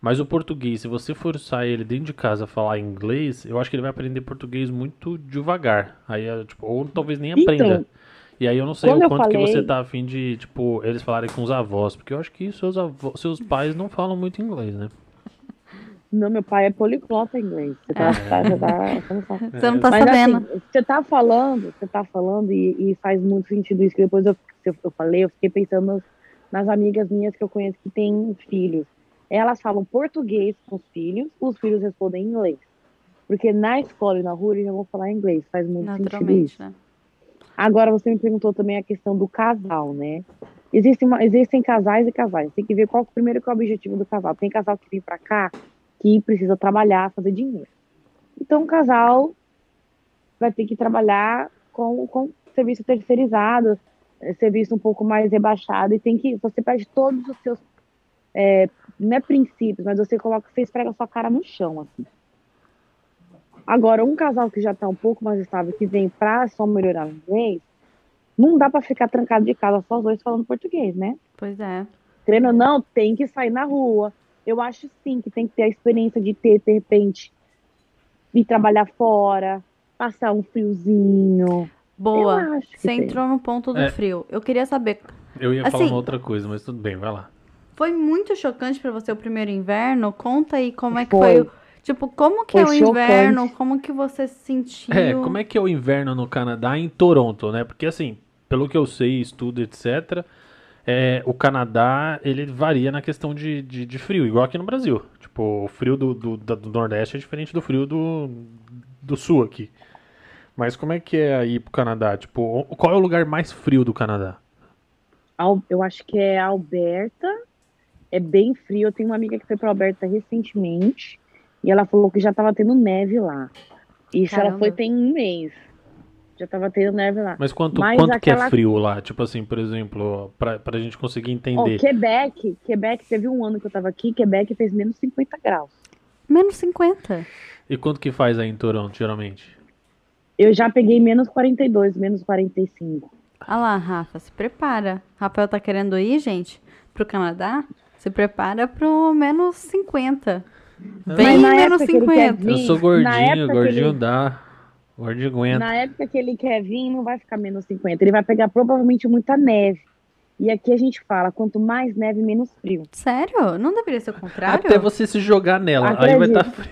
Mas o português, se você forçar ele dentro de casa a falar inglês, eu acho que ele vai aprender português muito devagar. Aí, é, tipo, ou talvez nem Então, aprenda. E aí eu não sei quando o quanto que você falei- tá afim de, tipo, eles falarem com os avós, porque eu acho que seus avós, seus pais não falam muito inglês, né? Não, meu pai é poliglota em inglês. Você tá, tá- você tá- não tá Mas sabendo. assim, você tá falando, você tá falando, e, e faz muito sentido isso que depois eu, eu, eu falei, eu fiquei pensando nas, nas amigas minhas que eu conheço que têm filhos. Elas falam português com os filhos, os filhos respondem em inglês. Porque na escola e na rua eles já vão falar inglês, faz muito sentido isso. né? Agora você me perguntou também a questão do casal, né? Existem, uma- existem casais e casais. Tem que ver qual primeiro que é o objetivo do casal. Tem casal que vem pra cá que precisa trabalhar, fazer dinheiro. Então o casal vai ter que trabalhar com, com serviço terceirizado, eh, serviço um pouco mais rebaixado e tem que você perde todos os seus é, não é princípios, mas você coloca, você esfrega sua cara no chão assim. Agora, um casal que já está um pouco mais estável, que vem para só melhorar o inglês, não dá para ficar trancado de casa só os dois falando português, né? Pois é. Querendo ou não, tem que sair na rua. Eu acho sim que tem que ter a experiência de ter, de repente, ir trabalhar fora, passar um friozinho. Boa. Você tem. entrou no ponto do É. frio. Eu queria saber, Eu ia falar Assim- uma outra coisa, mas tudo bem, vai lá. foi muito chocante pra você o primeiro inverno? Conta aí como é que Foi. foi. Tipo, como que Foi é o inverno? chocante. Como que você se sentiu? É, como é que é o inverno no Canadá em Toronto, né? Porque assim, pelo que eu sei, estudo, etc., é, o Canadá, ele varia na questão de, de, de frio, igual aqui no Brasil. Tipo, o frio do, do, do Nordeste é diferente do frio do, do Sul aqui. Mas como é que é aí pro Canadá? Tipo, qual é o lugar mais frio do Canadá? Al- Eu acho que é Alberta. É bem frio. Eu tenho uma amiga que foi para Alberta recentemente e ela falou que já estava tendo neve lá. Isso ela Caramba. foi tem um mês. Já estava tendo neve lá. Mas quanto, Mas quanto que é aquela- frio lá? Tipo assim, por exemplo, pra, pra gente conseguir entender. Quebec, Quebec, teve um ano que eu tava aqui, Quebec fez menos 50 graus. Menos 50. E quanto que faz aí em Toronto, geralmente? Eu já peguei menos 42, menos 45. Olha lá, Rafa, se prepara. Rafael tá querendo ir, gente? pro Canadá, se prepara pro menos 50. Bem na menos época que ele quer 50. vir- Eu sou na gordinho, gordinho ele- dá. Gordinho aguenta. Na época que ele quer vir, não vai ficar menos 50. Ele vai pegar provavelmente muita neve. E aqui a gente fala, quanto mais neve, menos frio. Sério? Não deveria ser o contrário? Até você se jogar nela, aí vai estar frio.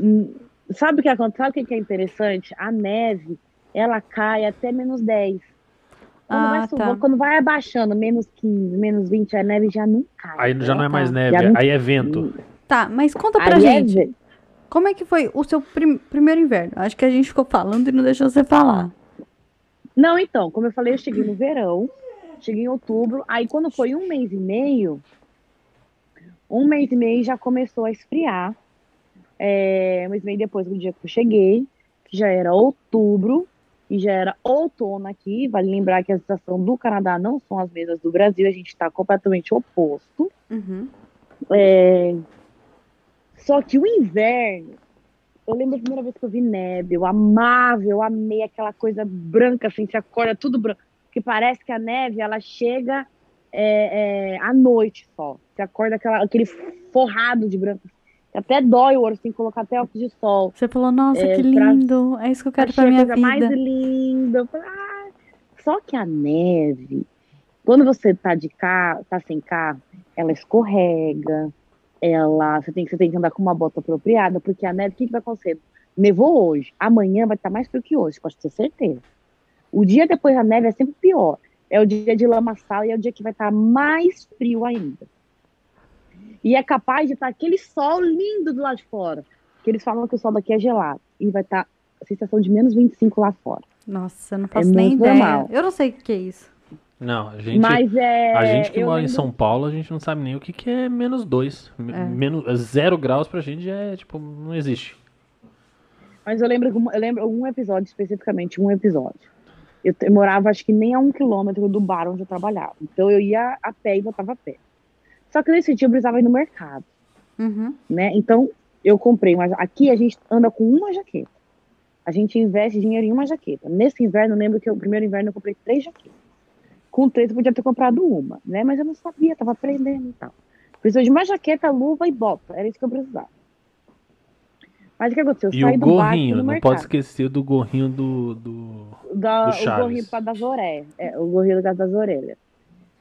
Hum, Sabe o que acontece? Sabe o que é interessante? A neve, ela cai até menos 10. Quando, Ah, vai, subindo- tá. quando vai abaixando menos 15, menos 20, a neve já não cai. Aí já não é mais tá. neve, Já não- aí é vento. Tá, mas conta pra Aí é gente. ve- Como é que foi o seu prim- primeiro inverno? Acho que a gente ficou falando e não deixou você falar. Não, então, como eu falei, eu cheguei no verão, cheguei em outubro, aí quando foi um mês e meio, um mês e meio já começou a esfriar. É, um mês e meio depois do dia que eu cheguei, que já era outubro e já era outono aqui. Vale lembrar que a estação do Canadá não são as mesmas do Brasil, a gente está completamente oposto. Uhum. É, Só que o inverno, eu lembro a primeira vez que eu vi neve, eu amava, eu amei aquela coisa branca, assim, você acorda tudo branco. Que parece que a neve, ela chega é, é, à noite só. Você acorda aquela, aquele forrado de branco. Até dói o olho, tem que colocar até óculos de sol. Você falou, nossa, É, que pra- lindo. É isso que eu quero pra minha a coisa mais vida. linda. Eu falei, ah. Só que a neve, quando você tá de carro, tá sem carro, ela escorrega, ela, você tem, que- você tem que andar com uma bota apropriada, porque a neve, o que, que vai acontecer? Nevou hoje, amanhã vai estar mais frio que hoje, pode ter certeza. O dia depois da neve é sempre pior. É o dia de lamaçal e é o dia que vai estar mais frio ainda. E é capaz de estar aquele sol lindo do lado de fora. Que eles falam que o sol daqui é gelado. E vai estar a sensação de menos 25 lá fora. Nossa, eu não faço É nem ideia. normal. Eu não sei o que é isso. Não, a gente, Mas é. a gente que eu mora em lembro- São Paulo, a gente não sabe nem o que, que é menos dois. É. Menos, zero graus pra gente é, tipo, não existe. Mas eu lembro, eu lembro um episódio, especificamente um episódio. Eu, eu morava, acho que nem a um quilômetro do bar onde eu trabalhava. Então eu ia a pé e voltava a pé. Só que nesse dia eu precisava ir no mercado, Uhum. né? Então eu comprei uma. ja- Aqui a gente anda com uma jaqueta. A gente investe dinheiro em uma jaqueta. Nesse inverno, eu lembro que o primeiro inverno eu comprei três jaquetas. Com três eu podia ter comprado uma, né? Mas eu não sabia, tava aprendendo e tal. Precisou de uma jaqueta, luva e bota. Era isso que eu precisava. Mas o que aconteceu? Eu E saí o do gorrinho, não mercado. pode esquecer do gorrinho do. do... da, do o gorrinho por causa das orelhas. É, o gorrinho por causa das orelhas.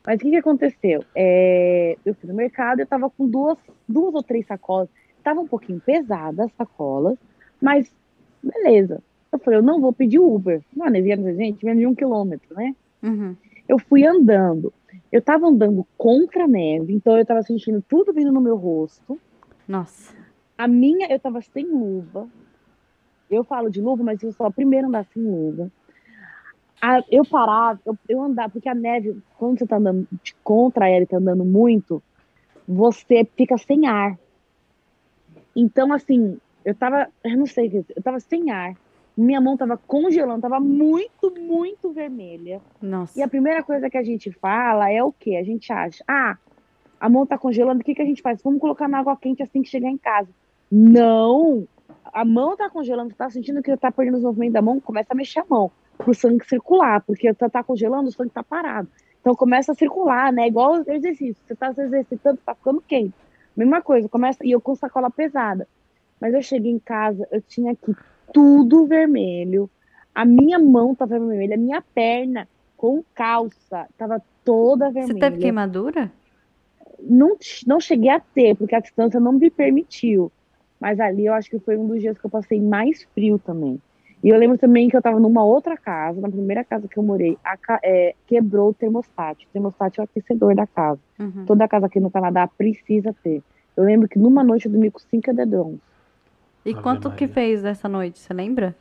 Mas o que, que aconteceu? É, eu fui no mercado, eu tava com duas, duas ou três sacolas. Tava um pouquinho pesada as sacolas, mas beleza. Eu falei, eu não vou pedir Uber. Não, nevia, gente, menos de um quilômetro, né? Uhum. Eu fui andando. Eu tava andando contra a neve, então eu tava sentindo tudo vindo no meu rosto. Nossa. A minha, eu tava sem luva. Eu falo de luva, mas eu sou a primeira a andar sem luva. A- eu parava, eu, eu andava, porque a neve, quando você tá andando de contra ela e tá andando muito, você fica sem ar. Então, assim, eu tava, eu não sei, o que- eu tava sem ar. Minha mão tava congelando, tava muito, muito vermelha. Nossa. E a primeira coisa que a gente fala é o quê? A gente acha, ah, a mão tá congelando, o que, que a gente faz? Vamos colocar na água quente assim que chegar em casa. Não! A mão tá congelando, tá sentindo que tá perdendo os movimentos da mão, começa a mexer a mão, pro sangue circular, porque tá, tá congelando, o sangue tá parado. Então começa a circular, né? Igual exercício. Você tá se exercitando, tá ficando quente. Mesma coisa, começa. E eu com sacola pesada. Mas eu cheguei em casa, eu tinha aqui tudo vermelho. A minha mão tava vermelha, a minha perna com calça tava toda Você vermelha. teve queimadura? Não, não cheguei a ter, porque a distância não me permitiu. Mas ali eu acho que foi um dos dias que eu passei mais frio também. E eu lembro também que eu tava numa outra casa, na primeira casa que eu morei, a é, quebrou o termostato. O termostato é o aquecedor da casa. Uhum. Toda casa aqui no Canadá precisa ter. Eu lembro que numa noite eu dormi com cinco edredons. E Ave quanto que Maria. fez essa noite? Você lembra?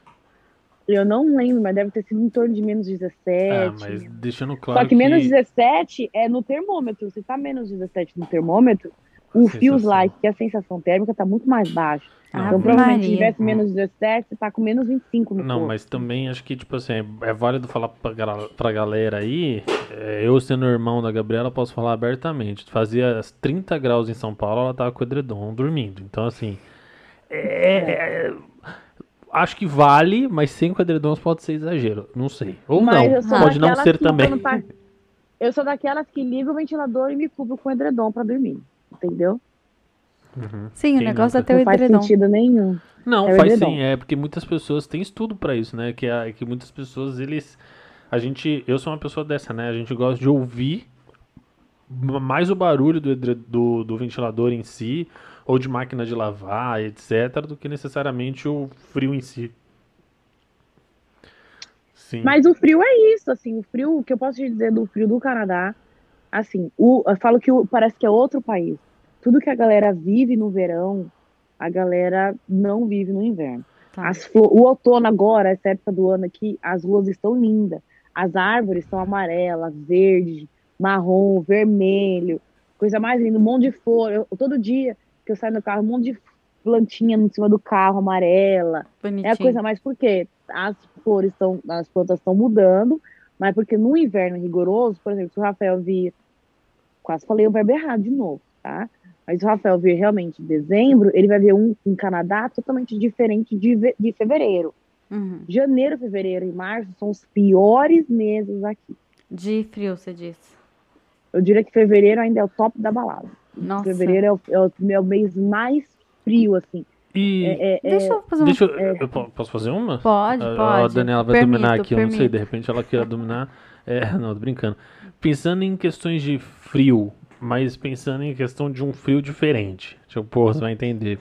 Eu não lembro, mas deve ter sido em torno de menos 17. Ah, mas deixando claro Só que menos 17 é no termômetro. Se tá menos 17 no termômetro, o feels like, que é a sensação térmica, tá muito mais baixo. Não, então, Ave provavelmente, se tivesse menos 17, você tá com menos 25 no Não, corpo. mas também acho que, tipo assim, é válido falar pra, pra galera aí. é, eu sendo irmão da Gabriela, posso falar abertamente. Fazia 30 graus em São Paulo, ela tava com o edredom dormindo. Então, assim. É- é- acho que vale, mas sem edredons pode ser exagero. Não sei. Ou Mas não. Pode não ser também. tá- Eu sou daquelas que liga o ventilador e me cubro com edredom pra dormir. Entendeu? Uhum. Sim, o Quem negócio é nunca? ter o Não faz edredom. sentido nenhum. Não, É o faz edredom. sim, é porque muitas pessoas têm estudo pra isso, né? Que, é, que muitas pessoas, eles. A gente. Eu sou uma pessoa dessa, né? A gente gosta de ouvir mais o barulho do, do, do ventilador em si, ou de máquina de lavar, etc., do que necessariamente o frio em si. Sim. Mas o frio é isso, assim, o frio, o que eu posso te dizer do frio do Canadá, assim, o, eu falo que o- parece que é outro país. Tudo que a galera vive no verão, a galera não vive no inverno. Tá. As o outono agora, essa época do ano aqui, as ruas estão lindas. As árvores estão amarelas, verde, marrom, vermelho, coisa mais linda, um monte de flor. Eu- todo dia que eu saio no carro, um monte de plantinha em cima do carro, amarela. Bonitinho. É a coisa mais porque as flores estão, as plantas estão mudando, mas porque no inverno rigoroso, por exemplo, se o Rafael vir, quase falei o verbo errado de novo, tá? Mas se o Rafael vir realmente em dezembro, ele vai ver um em Canadá totalmente diferente de, de fevereiro. Uhum. Janeiro, fevereiro e março são os piores meses aqui. De frio, você disse. Eu diria que fevereiro ainda é o top da balada. Nossa. Fevereiro é o, é o meu mês mais frio, assim. E. É, é- é- Deixa eu fazer uma... Deixa eu, eu po- Posso fazer uma? Pode, A- pode. A Daniela vai Permito, dominar aqui, eu não sei, permito. de repente ela queira dominar. É, não, tô brincando. Pensando em questões de frio, mas pensando em questão de um frio diferente. Tipo, pô, você vai entender.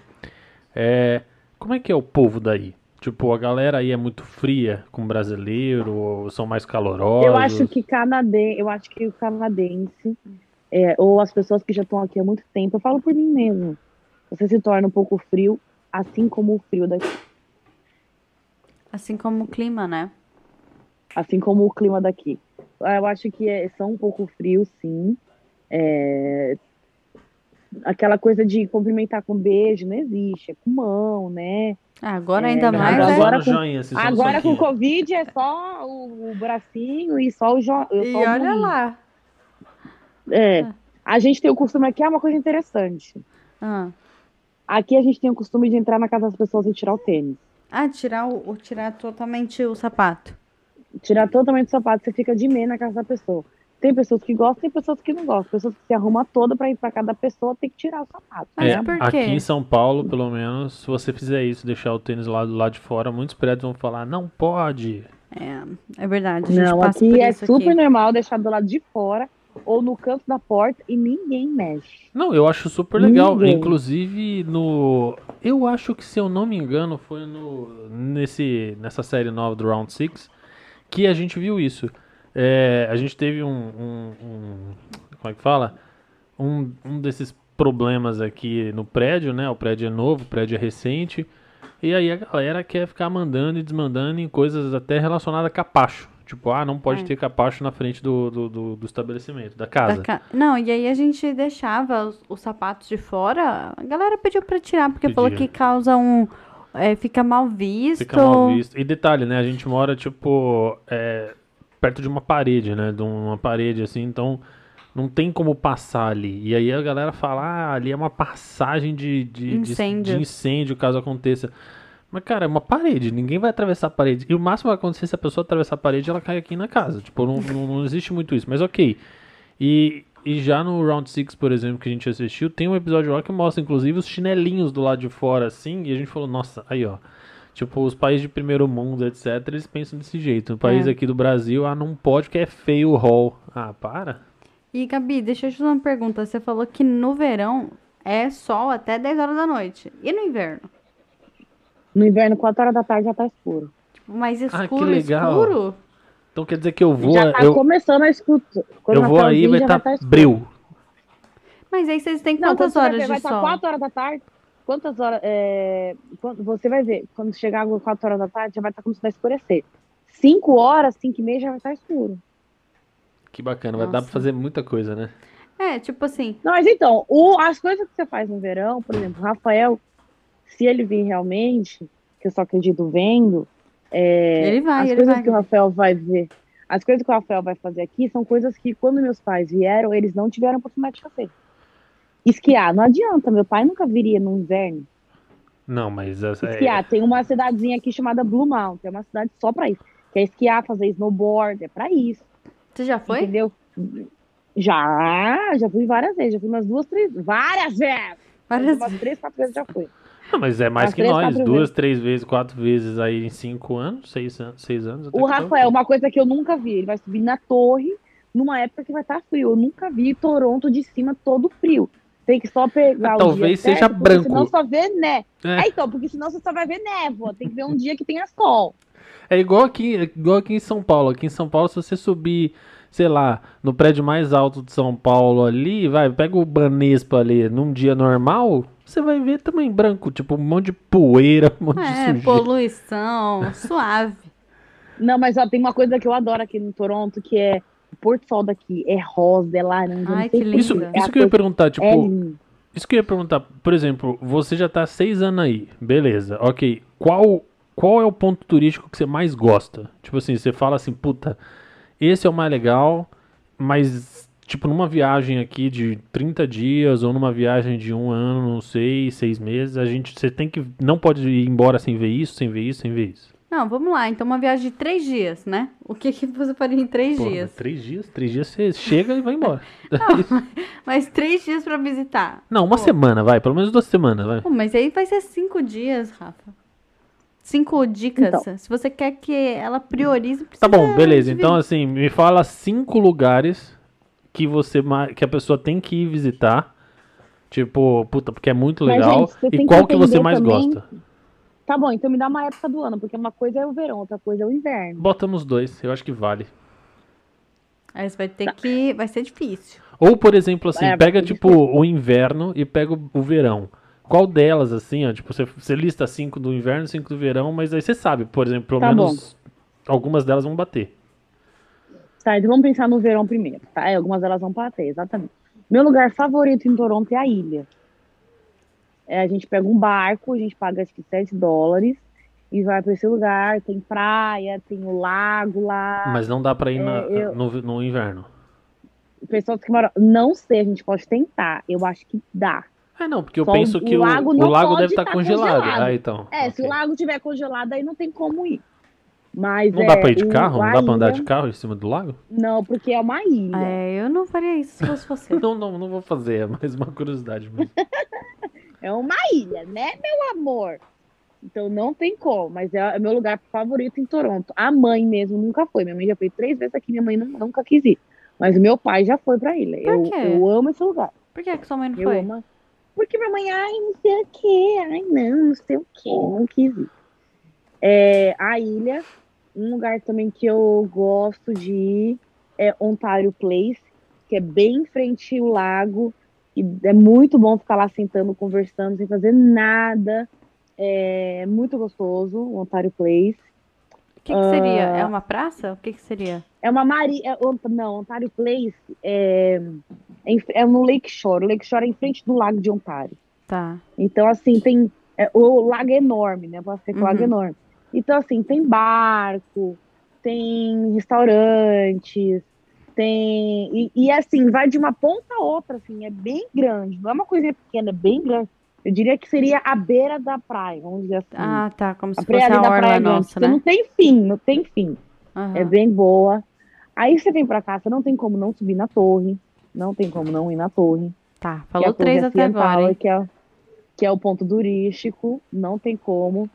É, como é que é o povo daí? Tipo, a galera aí é muito fria com brasileiro, ou são mais calorosos? Eu acho que canadense, eu acho que o canadense, é, ou as pessoas que já estão aqui há muito tempo, eu falo por mim mesmo. Você se torna um pouco frio, assim como o frio daqui. Assim como o clima, né? Assim como o clima daqui. Eu acho que é- são um pouco frios, sim. É, aquela coisa de cumprimentar com beijo não existe, é com mão, né? Ah, agora É, ainda não, mais, agora- né? agora no com- joinha, assim, Agora com. Covid é só o, o bracinho e só o jo... só E olha lá. É. A gente tem o costume aqui, é uma coisa interessante. Ah, Aqui a gente tem o costume de entrar na casa das pessoas e tirar o tênis. Ah, tirar, o, o- tirar totalmente o sapato. Tirar totalmente o sapato, você fica de meia na casa da pessoa. Tem pessoas que gostam, tem pessoas que não gostam. Pessoas que se arrumam toda pra ir pra casa da pessoa, tem que tirar o sapato. Mas É, por aqui quê? em São Paulo, pelo menos, se você fizer isso, deixar o tênis lá do lado de fora, muitos prédios vão falar, não pode. É, é verdade. A gente Não, passa aqui por é super aqui. normal deixar do lado de fora ou no canto da porta e ninguém mexe. Não, eu acho super legal. Ninguém. Inclusive no. Eu acho que, se eu não me engano, foi no nesse, nessa série nova do Round Six que a gente viu isso. É, a gente teve um, um- um- Como é que fala? Um, um desses problemas aqui no prédio, né? O prédio é novo, o prédio é recente. E aí a galera quer ficar mandando e desmandando em coisas até relacionadas a capacho. Tipo, ah, não pode É. ter capacho na frente do, do, do- do estabelecimento, da casa. Da ca- Não, e aí a gente deixava os, os sapatos de fora. A galera pediu pra tirar, porque falou Pedia. que causa um. é, fica mal visto. Fica mal visto. E detalhe, né? A gente mora, tipo, é, perto de uma parede, né? De uma parede, assim, então não tem como passar ali. E aí a galera fala, ah, ali é uma passagem de, de, de- Incêndio. de incêndio caso aconteça. Mas, cara, é uma parede, ninguém vai atravessar a parede. E o máximo que vai acontecer se a pessoa atravessar a parede, ela cai aqui na casa. Tipo, não, não, não existe muito isso, mas ok. E, e já no Round 6, por exemplo, que a gente assistiu, tem um episódio lá que mostra, inclusive, os chinelinhos do lado de fora, assim, e a gente falou, nossa, aí ó. Tipo, os países de primeiro mundo, etc., eles pensam desse jeito. O país É. aqui do Brasil, ah, não pode porque é feio o hall. Ah, para. E, Gabi, deixa eu te fazer uma pergunta. Você falou que no verão é sol até 10 horas da noite. E no inverno? No inverno, 4 horas da tarde já tá escuro. Tipo, mais Ah, que escuro, legal. escuro? Então quer dizer que eu vou, já tá eu, começando a escuta. Quando eu vou aí vai estar tá escuro. breu. Mas aí vocês têm Não, quantas quando você vai horas ver, vai de estar sol? 4 horas da tarde. Quantas horas? É, quando- você vai ver, quando chegar às 4 horas da tarde, já vai estar começando a escurecer. 5 horas, 5 e meia já vai estar escuro. Que bacana, vai dar pra Nossa. fazer muita coisa, né? É, tipo assim, Não, mas então, o- as coisas que você faz no verão, por exemplo, o Rafael, se ele vir realmente, que eu só acredito vendo, é, Ele vai, as ele coisas vai. que o Rafael vai ver, as coisas que o Rafael vai fazer aqui são coisas que quando meus pais vieram, eles não tiveram oportunidade de fazer. Esquiar, não adianta, meu pai nunca viria no inverno. Não, mas essa é, Esquiar, tem uma cidadezinha aqui chamada Blue Mountain, é uma cidade só pra isso. Que é esquiar, fazer snowboard, é pra isso, você já foi? entendeu? Já, já fui várias vezes, já fui umas duas, três, várias vezes. Várias Umas três, quatro vezes já fui. Não, mas é mais Umas que três, nós. Duas, vezes. três vezes, quatro vezes aí em cinco anos, seis, an- seis anos. até O tá Rafael, uma coisa que eu nunca vi, ele vai subir na torre numa época que vai estar frio. Eu nunca vi Toronto de cima todo frio. Tem que só pegar o Talvez dia seja certo, porque branco. Senão só vê né. É. É. então, porque senão você só vai ver névoa. Tem que ver um dia que tenha sol. É igual aqui, é igual aqui em São Paulo. Aqui em São Paulo, se você subir, sei lá, no prédio mais alto de São Paulo ali, vai, pega o Banespa ali, num dia normal, você vai ver também branco, tipo um monte de poeira, um monte de É, sujeira. poluição, suave. Não, mas ó, tem uma coisa que eu adoro aqui no Toronto, que é o Porto Sol daqui. É rosa, é laranja, Ai, não sei que lindo. Isso, É isso que eu ia perguntar, tipo, é isso que eu ia perguntar, por exemplo, você já tá há seis anos aí, beleza, ok, qual, qual é o ponto turístico que você mais gosta? Tipo assim, você fala assim, puta, esse é o mais legal, mas, tipo, numa viagem aqui de 30 dias ou numa viagem de um ano, não sei, seis meses, a gente, você tem que, não pode ir embora sem ver isso, sem ver isso, sem ver isso. Não, vamos lá. Então, uma viagem de três dias, né? O que, que você faria em três Porra, dias? três dias, três dias você chega e vai embora. Mas três dias pra visitar. Não, uma Pô. semana, vai, pelo menos duas semanas, vai. Pô, mas aí vai ser cinco dias, Rafa. Cinco dicas. Então. Se você quer que ela priorize, Tá bom, beleza. Então, assim, me fala cinco lugares que você que a pessoa tem que ir visitar. Tipo, puta, porque é muito Mas, legal. gente, você e qual que que você mais também- gosta? Tá bom, então me dá uma época do ano, porque uma coisa é o verão, outra coisa é o inverno. Bota nos dois, eu acho que vale. Aí você vai ter que. Vai ser difícil. Ou, por exemplo, assim, É, pega tipo o inverno e pega o, verão. Qual delas, assim, ó, tipo, você, você lista cinco do inverno, cinco do verão, mas aí você sabe, por exemplo, pelo Tá menos algumas delas vão bater. Tá, então vamos pensar no verão primeiro, tá? É, algumas delas vão bater, exatamente. Meu lugar favorito em Toronto é a ilha. É, a gente pega um barco, a gente paga acho que 7 dólares e vai para esse lugar. Tem praia, tem o lago lá. Mas não dá pra ir na- É, eu- no, no inverno. Pessoas que moram. Não sei, a gente pode tentar. Eu acho que dá. É, não, porque eu Só penso o que o, lago o lago deve estar tá congelado. congelado. Ah, então. É, se ok. o lago estiver congelado, aí não tem como ir. Mas Não é, dá pra ir de o- carro? Não dá pra andar de carro em cima do lago? Não, porque é uma ilha. É, eu não faria isso se fosse você. Não, não, não vou fazer, é mais uma curiosidade mesmo. É uma ilha, né, meu amor? Então não tem como, mas é, é meu lugar favorito em Toronto. A mãe mesmo nunca foi. Minha mãe já foi três vezes aqui, minha mãe nu- nunca quis ir. Mas o meu pai já foi pra ilha. Eu, eu amo esse lugar. Por que, que sua mãe não Eu foi? amo. Porque minha mãe, ai, não sei o quê, ai, não, não sei o quê, não quis ir. É, a ilha, um lugar também que eu gosto de ir é Ontario Place, que é bem em frente ao lago, e é muito bom ficar lá sentando, conversando, sem fazer nada. É muito gostoso, o Ontario Place. O que, que seria? Ah. É uma praça? O que, que seria? É uma marinha. não, Ontario Place é, é, é no Lakeshore. O Lakeshore é em frente do lago de Ontário. Tá. Então, assim, tem. é, o lago é enorme, né? Posso dizer que o lago é Uhum. enorme. Então, assim, tem barco, tem restaurantes, tem. E, e, assim, vai de uma ponta a outra, assim, é bem grande. Não é uma coisinha pequena, é bem grande. Eu diria que seria a beira da praia, vamos dizer assim. Ah, tá. Como se a fosse a da orla Praia nossa, né? Não tem fim, não tem fim. Aham. É bem boa. Aí você vem pra cá, você não tem como não subir na torre. Não tem como não ir na torre. Tá, é falou a três até agora, hein? Que é, que é o ponto turístico, não tem como.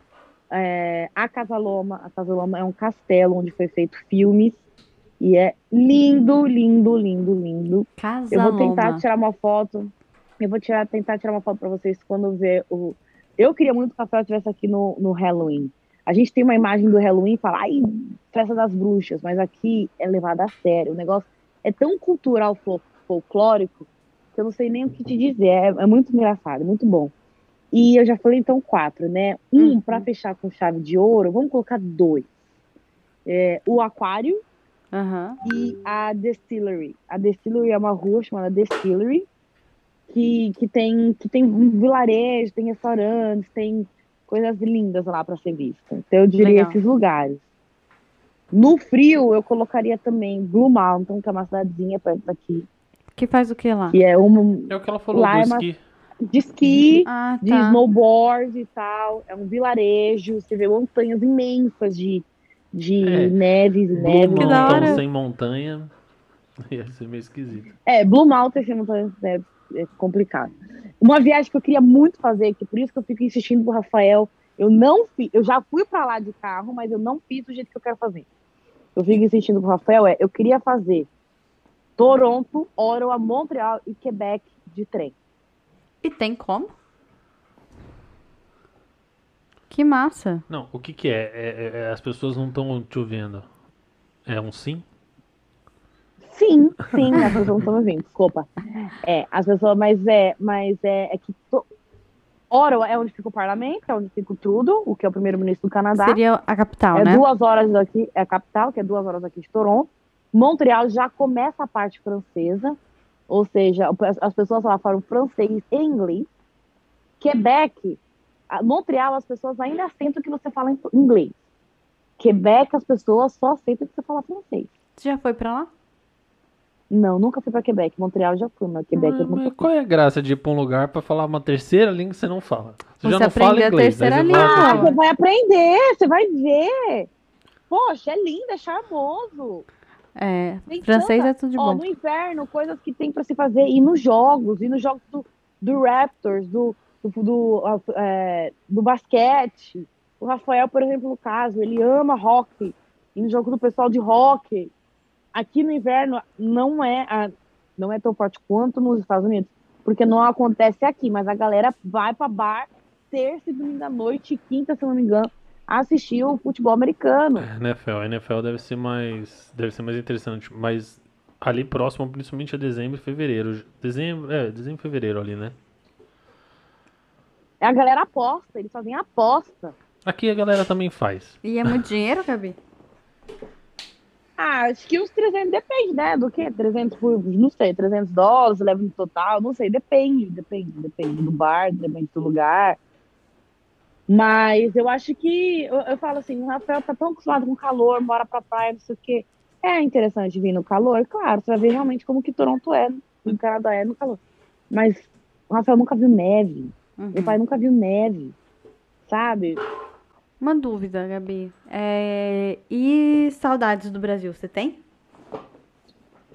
É, a Casa Loma, a Casa Loma é um castelo onde foi feito filmes e é lindo, lindo, lindo, lindo. Casa Eu vou tentar tirar uma foto. Eu vou tirar, tentar tirar uma foto para vocês quando ver o. Eu queria muito que a Rafael estivesse aqui no, no Halloween. A gente tem uma imagem do Halloween e fala, ai, festa das bruxas, mas aqui é levada a sério. O negócio é tão cultural, fol- folclórico, que eu não sei nem o que te dizer. É, é muito engraçado, muito bom. E eu já falei então quatro, né? Um Uhum. para fechar com chave de ouro, vamos colocar dois. É, o Aquário Aham. e a Distillery. A Distillery é uma rua chamada Distillery, que, que, tem, que tem um vilarejo, tem restaurantes, tem coisas lindas lá para ser vista. Então eu diria Legal. esses lugares. No frio, eu colocaria também Blue Mountain, que é uma cidadezinha perto daqui, Que faz o que lá? que é uma É o que ela falou Lá do é uma- esqui. de esqui, Ah, de tá. snowboard e tal. É um vilarejo, você vê montanhas imensas de, de É. neves e Blue neves. Que da Mountain hora. sem montanha. Ia ser meio esquisito. É, Blue Mountain não tá- é, é complicado. Uma viagem que eu queria muito fazer, que por isso que eu fico insistindo pro Rafael, eu não fiz, eu já fui pra lá de carro, mas eu não fiz do jeito que eu quero fazer. Eu fico insistindo pro Rafael, é, eu queria fazer Toronto, Ottawa, Montreal e Quebec de trem. E tem como? Que massa. Não, o que que é? É- é- é- as pessoas não estão te ouvindo. É um sim? Sim, sim, as pessoas não estão me ouvindo, desculpa. É, as pessoas, mas é, mas é, é que to... Ottawa é onde fica o parlamento, é onde fica o Trudeau, o que é o primeiro-ministro do Canadá. Seria a capital, é né? duas horas daqui, é a capital, que é duas horas daqui de Toronto. Montreal já começa a parte francesa, ou seja, as- as pessoas lá falam francês e inglês. Quebec, Montreal, as pessoas ainda aceitam que você fala em inglês. Quebec, as pessoas só aceitam que você fala francês. Você já foi pra lá? Não, nunca fui para Quebec. Montreal já fui, mas Quebec Mas- eu nunca fui. qual é a graça de ir pra um lugar pra falar uma terceira língua que você não fala? Você, já Você não fala aprende a inglês. terceira você vai Ah, você vai aprender, você vai ver. Poxa, é lindo, é charmoso. É, Tem francês tanta- é tudo de Ó, bom. no inverno, coisas que tem para se fazer. E nos jogos, e nos jogos do, do Raptors, do, do, do, ah, é, do basquete. O Rafael, por exemplo, no caso, ele ama hockey. E no jogo do pessoal de hockey. Aqui no inverno não é, a- não é tão forte quanto nos Estados Unidos. Porque não acontece aqui, mas a galera vai para bar terça e domingo à noite, quinta, se não me engano, assistir o futebol americano. É, NFL, NFL deve ser mais, deve ser mais interessante, mas ali próximo, principalmente a dezembro e fevereiro. Dezembro, é, dezembro e fevereiro ali, né? A galera aposta, eles fazem aposta. Aqui a galera também faz. E é muito dinheiro, Gabi? Ah, acho que uns 300, depende, né? Do que? 300 por, não sei, 300 dólares, leva no total, não sei, depende, depende, depende do bar, depende do lugar. Mas eu acho que, eu, eu falo assim, o Rafael tá tão acostumado com calor, mora pra praia, não sei o quê. É interessante vir no calor, claro, você vai ver realmente como que Toronto é, no Canadá é no calor. Mas o Rafael nunca viu neve, Uhum. meu pai nunca viu neve, sabe? Uma dúvida, Gabi. É, E saudades do Brasil, você tem?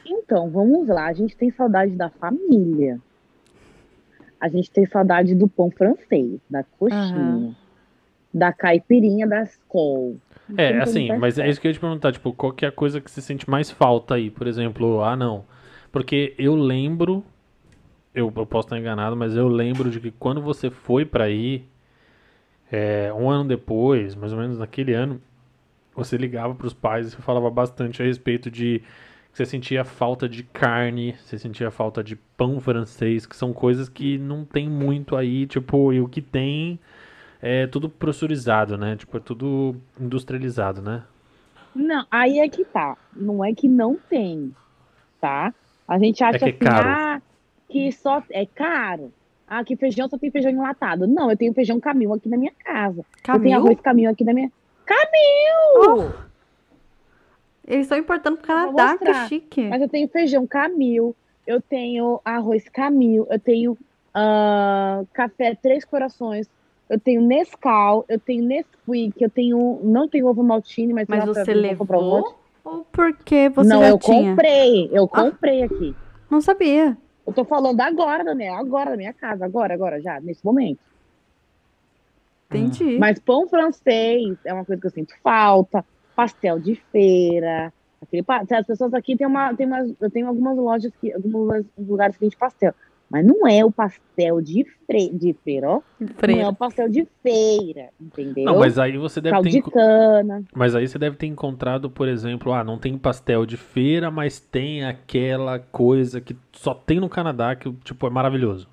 Então, vamos lá. A gente tem saudade da família. A gente tem saudade do pão francês, da coxinha, da caipirinha da Skol. É, assim, mas é isso que eu ia te perguntar, tipo, qual que é a coisa que você sente mais falta aí? Por exemplo, ah, não. Porque eu lembro, eu, eu posso estar enganado, mas eu lembro de que quando você foi pra aí, é, um ano depois, mais ou menos naquele ano, você ligava pros pais e falava bastante a respeito de que você sentia falta de carne, você sentia falta de pão francês, que são coisas que não tem muito aí, tipo, e o que tem é tudo pressurizado, né? Tipo, é tudo industrializado, né? Não, aí é que tá. Não é que não tem, tá? A gente acha que é assim, caro. ah, que só é caro. Ah, que feijão só tem feijão enlatado. Não, eu tenho feijão caminho aqui na minha casa. Eu tenho Camil? arroz caminho aqui na minha. Caminho! Eles estão importando pro Canadá, que chique. Mas eu tenho feijão camil, eu tenho arroz camil, eu tenho ah, café Três Corações, eu tenho Nescau, eu tenho Nesquik, eu tenho. Não tenho ovo maltine, mas, Mas você um levou? Ou porque você Não, já eu tinha? comprei, eu comprei aqui. Não sabia. Eu tô falando agora, Daniel, agora da minha casa, agora, agora, já, nesse momento. Entendi. Mas pão francês é uma coisa que eu sinto falta, pastel de feira. Aquele, as pessoas aqui tem uma, tem umas, eu tenho algumas lojas que, alguns lugares que tem de pastel, mas não é o pastel de, fre, de feira, ó. Não é Freira. o pastel de feira, entendeu? Não, mas aí você deve Caldo ter. cana. Mas aí você deve ter encontrado, por exemplo, ah, não tem pastel de feira, mas tem aquela coisa que só tem no Canadá que, tipo, é maravilhoso.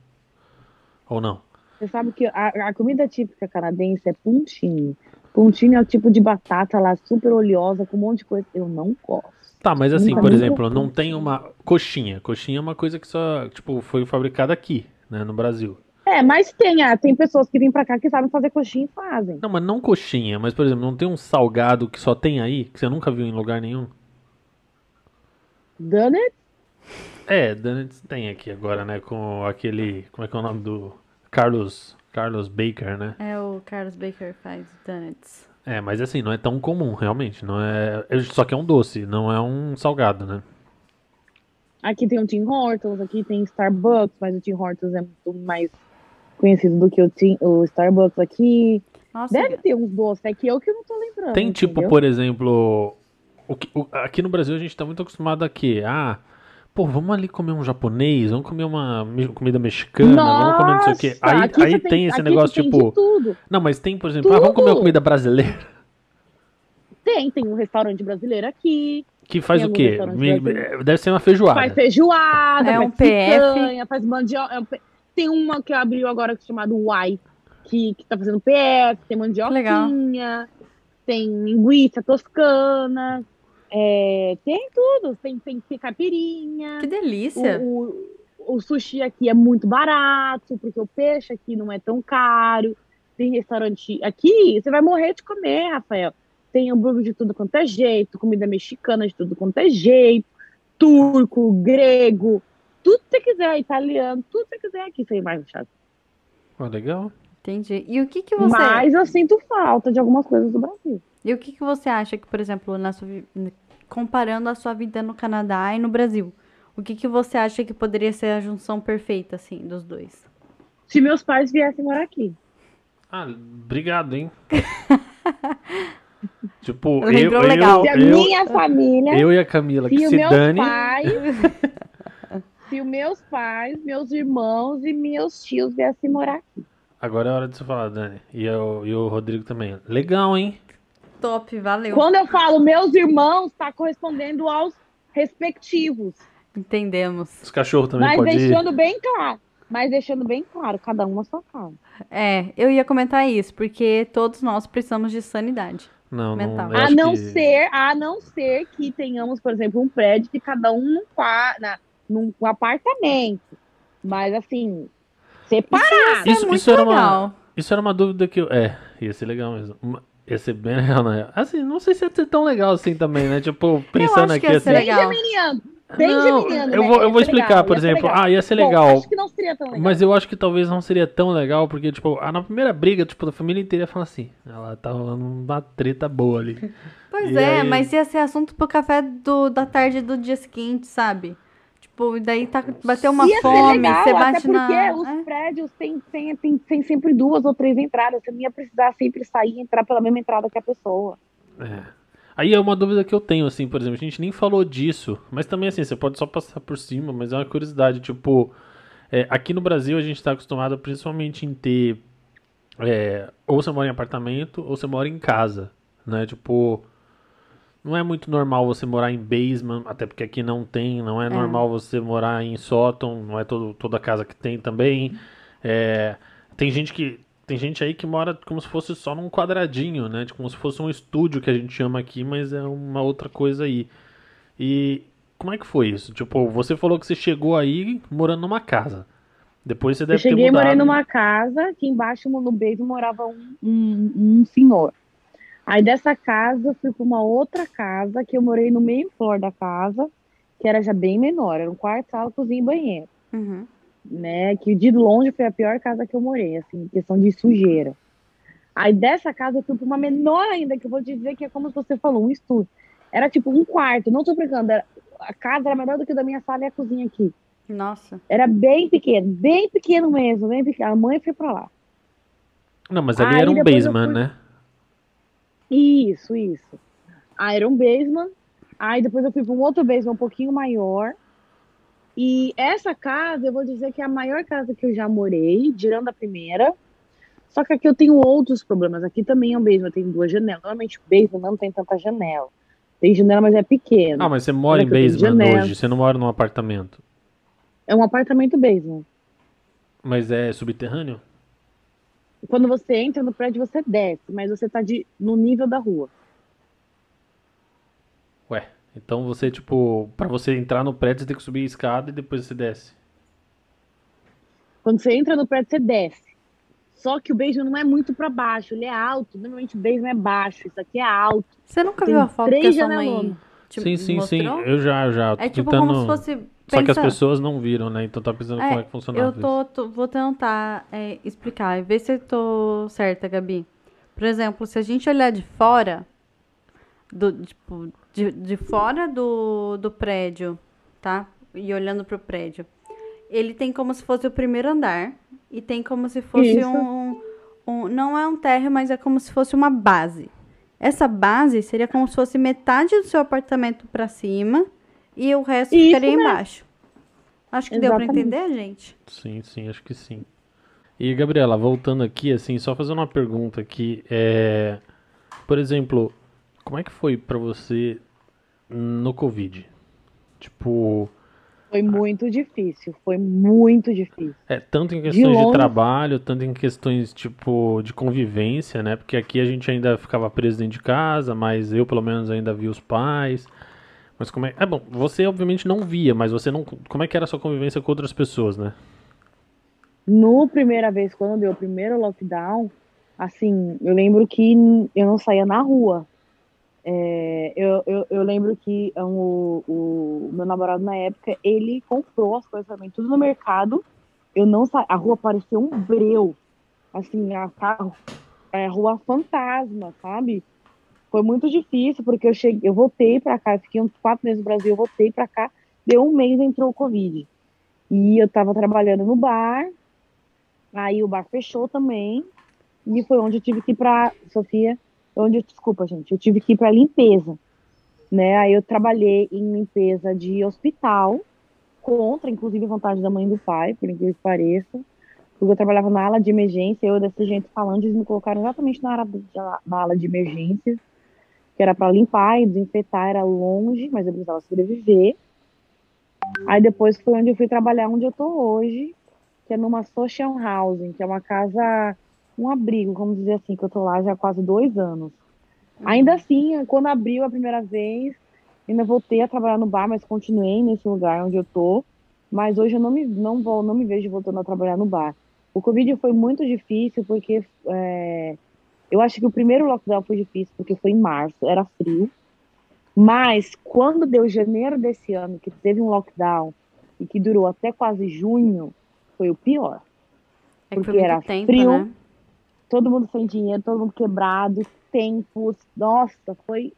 Ou não? Você sabe que a, a comida típica canadense é pontinho. Pontinho é o tipo de batata lá super oleosa com um monte de coisa. Eu não gosto. Tá, mas assim, por exemplo, não tem uma coxinha. Coxinha é uma coisa que só, tipo, foi fabricada aqui, né, no Brasil. É, mas tem, ah, tem pessoas que vêm pra cá que sabem fazer coxinha e fazem. Não, mas não coxinha, mas por exemplo, não tem um salgado que só tem aí, que você nunca viu em lugar nenhum? Done it? É, Donuts tem aqui agora, né, com aquele, como é que é o nome do Carlos, Carlos Baker, né? É o Carlos Baker faz donuts. É, mas assim, não é tão comum, realmente, não é, é- só que é um doce, não é um salgado, né? Aqui tem o Tim Hortons, aqui tem Starbucks, mas o Tim Hortons é muito mais conhecido do que o, Tim, o Starbucks aqui. Nossa, Deve ter uns doces aqui, eu que não tô lembrando. Tem tipo, entendeu? por exemplo, o que- o- aqui no Brasil a gente tá muito acostumado a quê? Ah, pô, vamos ali comer um japonês, vamos comer uma comida mexicana, vamos comer não sei o quê. Nossa, Aí, aqui aí você tem esse aqui negócio tem tipo, de tudo. não, mas tem, por exemplo, ah, vamos comer uma comida brasileira. Tem, tem um restaurante brasileiro aqui, Que faz Tem o quê? Deve ser uma feijoada. faz feijoada, É faz um PF. picanha, faz mandioca. é um Tem uma que abriu agora chamada Uai, que, que tá fazendo PF, tem mandioquinha, tem linguiça toscana, é, tem tudo, tem, tem, tem caipirinha. que delícia. O, o, o sushi aqui é muito barato, porque o peixe aqui não é tão caro. Tem restaurante aqui, você vai morrer de comer, Rafael. Tem hambúrguer de tudo quanto é jeito, comida mexicana de tudo quanto é jeito, turco, grego, tudo que você quiser, italiano, tudo que você quiser aqui você vai achar. Pô, legal. Entendi. E o que que você... Mas eu sinto falta de algumas coisas do Brasil. E o que, que você acha que, por exemplo, na sua, comparando a sua vida no Canadá e no Brasil, o que, que você acha que poderia ser a junção perfeita, assim, dos dois? Se meus pais viessem morar aqui. Ah, obrigado, hein? tipo, eu, eu, legal. Se a eu, minha família eu e a Camila, que Se os se meus dane. pais, se os meus pais, meus irmãos e meus tios viessem morar aqui. Agora é hora de você falar, Dani. E, eu, e o Rodrigo também. Legal, hein? Top, valeu. Quando eu falo meus irmãos, está correspondendo aos respectivos. Entendemos. Os cachorros também mas podem ir. deixando bem claro. Mas deixando bem claro, cada um na sua casa. É, eu ia comentar isso, porque todos nós precisamos de sanidade. Não, não. mental. eu A não que- ser, a não ser que tenhamos, por exemplo, um prédio que cada um num, na, num apartamento. Mas assim, separar. Isso, muito isso era uma, legal. isso era uma dúvida que eu. É, ia ser legal mesmo. Uma- Ia ser bem legal, né? Assim, não sei se ia ser tão legal assim também, né? Tipo, pensando aqui ia ser assim. legal. Bem geminiano. Bem Não, geminiano, eu né? vou, eu Ia vou explicar, legal, por ia exemplo. legal. Ah, ia ser Bom, legal. acho que não seria tão legal. Mas eu acho que talvez não seria tão legal, porque, tipo, ah, na primeira briga, tipo, da família inteira fala assim, ela tá rolando uma treta boa ali. Pois E é, aí- mas ia ser assunto pro café do, da tarde do dia seguinte, sabe? Tipo, e daí tá, bateu uma Ia ser fome, legal, você até bate porque na... os é. prédios têm, têm, têm, têm sempre duas ou três entradas. Você não ia precisar sempre sair e entrar pela mesma entrada que a pessoa. É. Aí é uma dúvida que eu tenho, assim, por exemplo, a gente nem falou disso, mas também, assim, você pode só passar por cima, mas é uma curiosidade, tipo, é, aqui no Brasil a gente tá acostumado principalmente em ter, é, ou você mora em apartamento, ou você mora em casa, né, tipo, não é muito normal você morar em basement, até porque aqui não tem, não é, normal você morar em sótão, não é todo, toda casa que tem também, é, tem gente que tem gente aí que mora como se fosse só num quadradinho, né? Tipo, como se fosse um estúdio que a gente chama aqui, mas é uma outra coisa aí. E como é que foi isso? Tipo, você falou que você chegou aí morando numa casa. Depois você Eu deve cheguei ter e mudado. morei numa casa que embaixo no beijo morava um, um, um senhor. Aí dessa casa eu fui para uma outra casa que eu morei no meio floor da casa, que era já bem menor, era um quarto, sala, cozinha e banheiro. Uhum. né? Que de longe foi a pior casa que eu morei, assim, em questão de sujeira. Aí dessa casa eu fui pra uma menor ainda, que eu vou dizer que é como você falou, um estúdio. Era tipo um quarto, não tô brincando, era- a casa era menor do que a da minha sala e a cozinha aqui. Nossa. Era bem pequeno, bem pequeno mesmo, bem pequeno. A mãe foi pra lá. Não, mas ali Aí era um basement, fui- né? Isso, isso. Aí era um basement. Aí depois eu fui para um outro basement um pouquinho maior. E essa casa, eu vou dizer que é a maior casa que eu já morei, tirando a primeira. Só que aqui eu tenho outros problemas. Aqui também é um basement, tem duas janelas. Normalmente o basement não tem tanta janela. Tem janela, mas é pequeno. Ah, mas você mora Olha em basement hoje, você não mora num apartamento. É um apartamento basement. Mas é subterrâneo? Quando você entra no prédio, você desce, mas você tá de, no nível da rua. Ué, então você, tipo, pra você entrar no prédio, você tem que subir a escada e depois você desce. Quando você entra no prédio, você desce. Só que o basement não é muito para baixo, ele é alto. Normalmente o basement é baixo, isso aqui é alto. Você nunca Tem viu a foto que a sua mãe te sim, sim, sim. mostrou? Eu já, eu já. É tipo tentando... como se fosse... Só que as pessoas não viram, né? Então tá pensando como é que funcionava Eu tô, tô- vou tentar é, explicar e ver se eu tô certa, Gabi. Por exemplo, se a gente olhar de fora, do, tipo, de, de fora do, do prédio, tá? e olhando pro prédio. Ele tem como se fosse o primeiro andar e tem como se fosse um, um. Não é um térreo, mas é como se fosse uma base. Essa base seria como se fosse metade do seu apartamento pra cima e o resto Isso ficaria mesmo. embaixo. Acho que deu pra Exatamente. entender, gente. Sim, sim, acho que sim. E, Gabriela, voltando aqui, assim, só fazendo uma pergunta aqui. É... Por exemplo, como é que foi pra você no Covid? Tipo, Foi muito difícil, foi muito difícil. é, tanto em questões de longe- trabalho, tanto em questões, tipo, de convivência, né? Porque aqui a gente ainda ficava preso dentro de casa, mas eu, pelo menos, ainda via os pais. Mas como é... É bom, você obviamente não via, mas você não... Como é que era a sua convivência com outras pessoas, né? No primeira vez, quando deu o primeiro lockdown, assim, eu lembro que eu não saía na rua. É, eu, eu, eu lembro que é, o, o meu namorado na época, ele comprou as coisas também, tudo no mercado. Eu não sa... A rua parecia um breu. Assim, a, ca- é, rua fantasma, sabe? Foi muito difícil, porque eu cheguei, eu voltei pra cá, fiquei uns quatro meses no Brasil, eu voltei pra cá, deu um mês entrou o Covid. E eu tava trabalhando no bar, Aí o bar fechou também. E foi onde eu tive que ir pra. Sofia, onde, desculpa, gente, eu tive que ir pra limpeza. Né? Aí eu trabalhei em limpeza de hospital, contra, inclusive, a vontade da mãe e do pai, por incrível que pareça. Porque eu trabalhava na ala de emergência, eu desse jeito falando, eles me colocaram exatamente na, de- na ala de emergência, que era pra limpar e desinfetar, era longe, mas eu precisava sobreviver. Aí depois foi onde eu fui trabalhar onde eu tô hoje, que é numa social housing, que é uma casa, um abrigo, vamos dizer assim, que eu tô lá já há quase dois anos. Ainda assim, quando abriu a primeira vez, ainda voltei a trabalhar no bar, mas continuei nesse lugar onde eu tô. Mas hoje eu não me, não vou, não me vejo voltando a trabalhar no bar. O Covid foi muito difícil porque é, eu acho que o primeiro lockdown foi difícil porque foi em março, era frio. Mas quando deu janeiro desse ano, que teve um lockdown e que durou até quase junho, foi o pior. É Porque era tempo, frio, né? Todo mundo sem dinheiro, todo mundo quebrado, tempos. Nossa, foi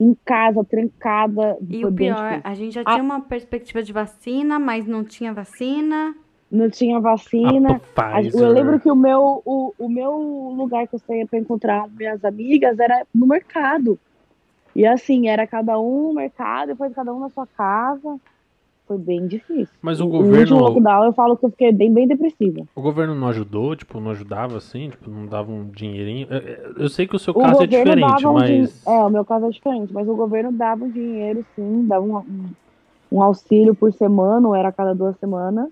em casa, trancada. E o pior, difícil. a gente já Ah. tinha uma perspectiva de vacina, mas não tinha vacina. Não tinha vacina. A A- Pfizer. Eu lembro que o meu, o, o meu lugar que eu saía para encontrar minhas amigas era no mercado. E assim, era cada um no mercado, depois cada um na sua casa. Foi bem difícil. Mas o governo, lockdown eu falo que eu fiquei bem, bem depressiva. o governo não ajudou, tipo, não ajudava assim, tipo, não dava um dinheirinho. Eu- sei que o seu O caso é diferente, dava um mas din- É, o meu caso é diferente, mas o governo dava um dinheiro, sim, dava um, um, um auxílio por semana, ou era a cada duas semanas.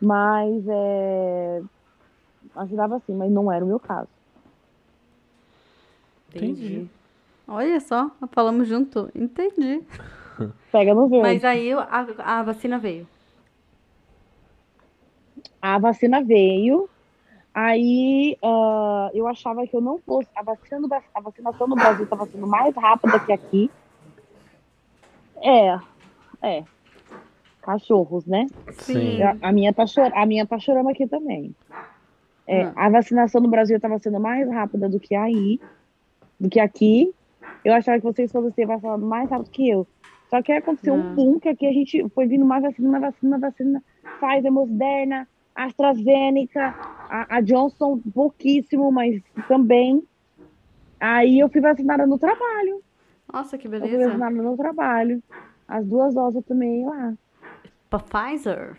Mas é, ajudava sim, mas não era o meu caso. Entendi. Olha só, falamos junto. Entendi. Pega no verde. Mas aí a, a vacina veio. A vacina veio, aí ah, eu achava que eu não fosse. A, vacina do a vacinação no Brasil estava sendo mais rápida que aqui. É, é. Cachorros, né? sim. A, a minha tá chor... a minha tá chorando aqui também. É, Hum. A vacinação no Brasil estava sendo mais rápida do que aí, do que aqui. Eu achava que vocês fossem ser vacinados mais rápido que eu. Só que aí aconteceu Não. um boom que aqui a gente foi vindo mais vacina, vacina, vacina. Pfizer, Moderna, AstraZeneca, a, a Johnson, pouquíssimo, mas também. Aí eu fui vacinada no trabalho. Nossa, que Eu fui beleza. vacinada no trabalho. As duas doses eu tomei lá. Pfizer?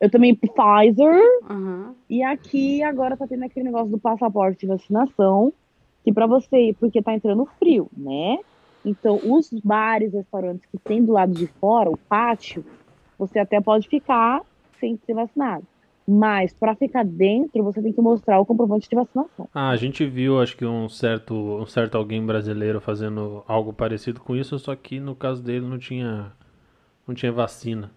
Eu tomei Pfizer. Aham. E aqui agora tá tendo aquele negócio do passaporte de vacinação, que para você, porque tá entrando frio, né? Então, os bares, restaurantes que tem do lado de fora, o pátio, você até pode ficar sem ser vacinado. Mas para ficar dentro, você tem que mostrar o comprovante de vacinação. Ah, a gente viu, acho que um certo, um certo alguém brasileiro fazendo algo parecido com isso, só que no caso dele não tinha, não tinha vacina.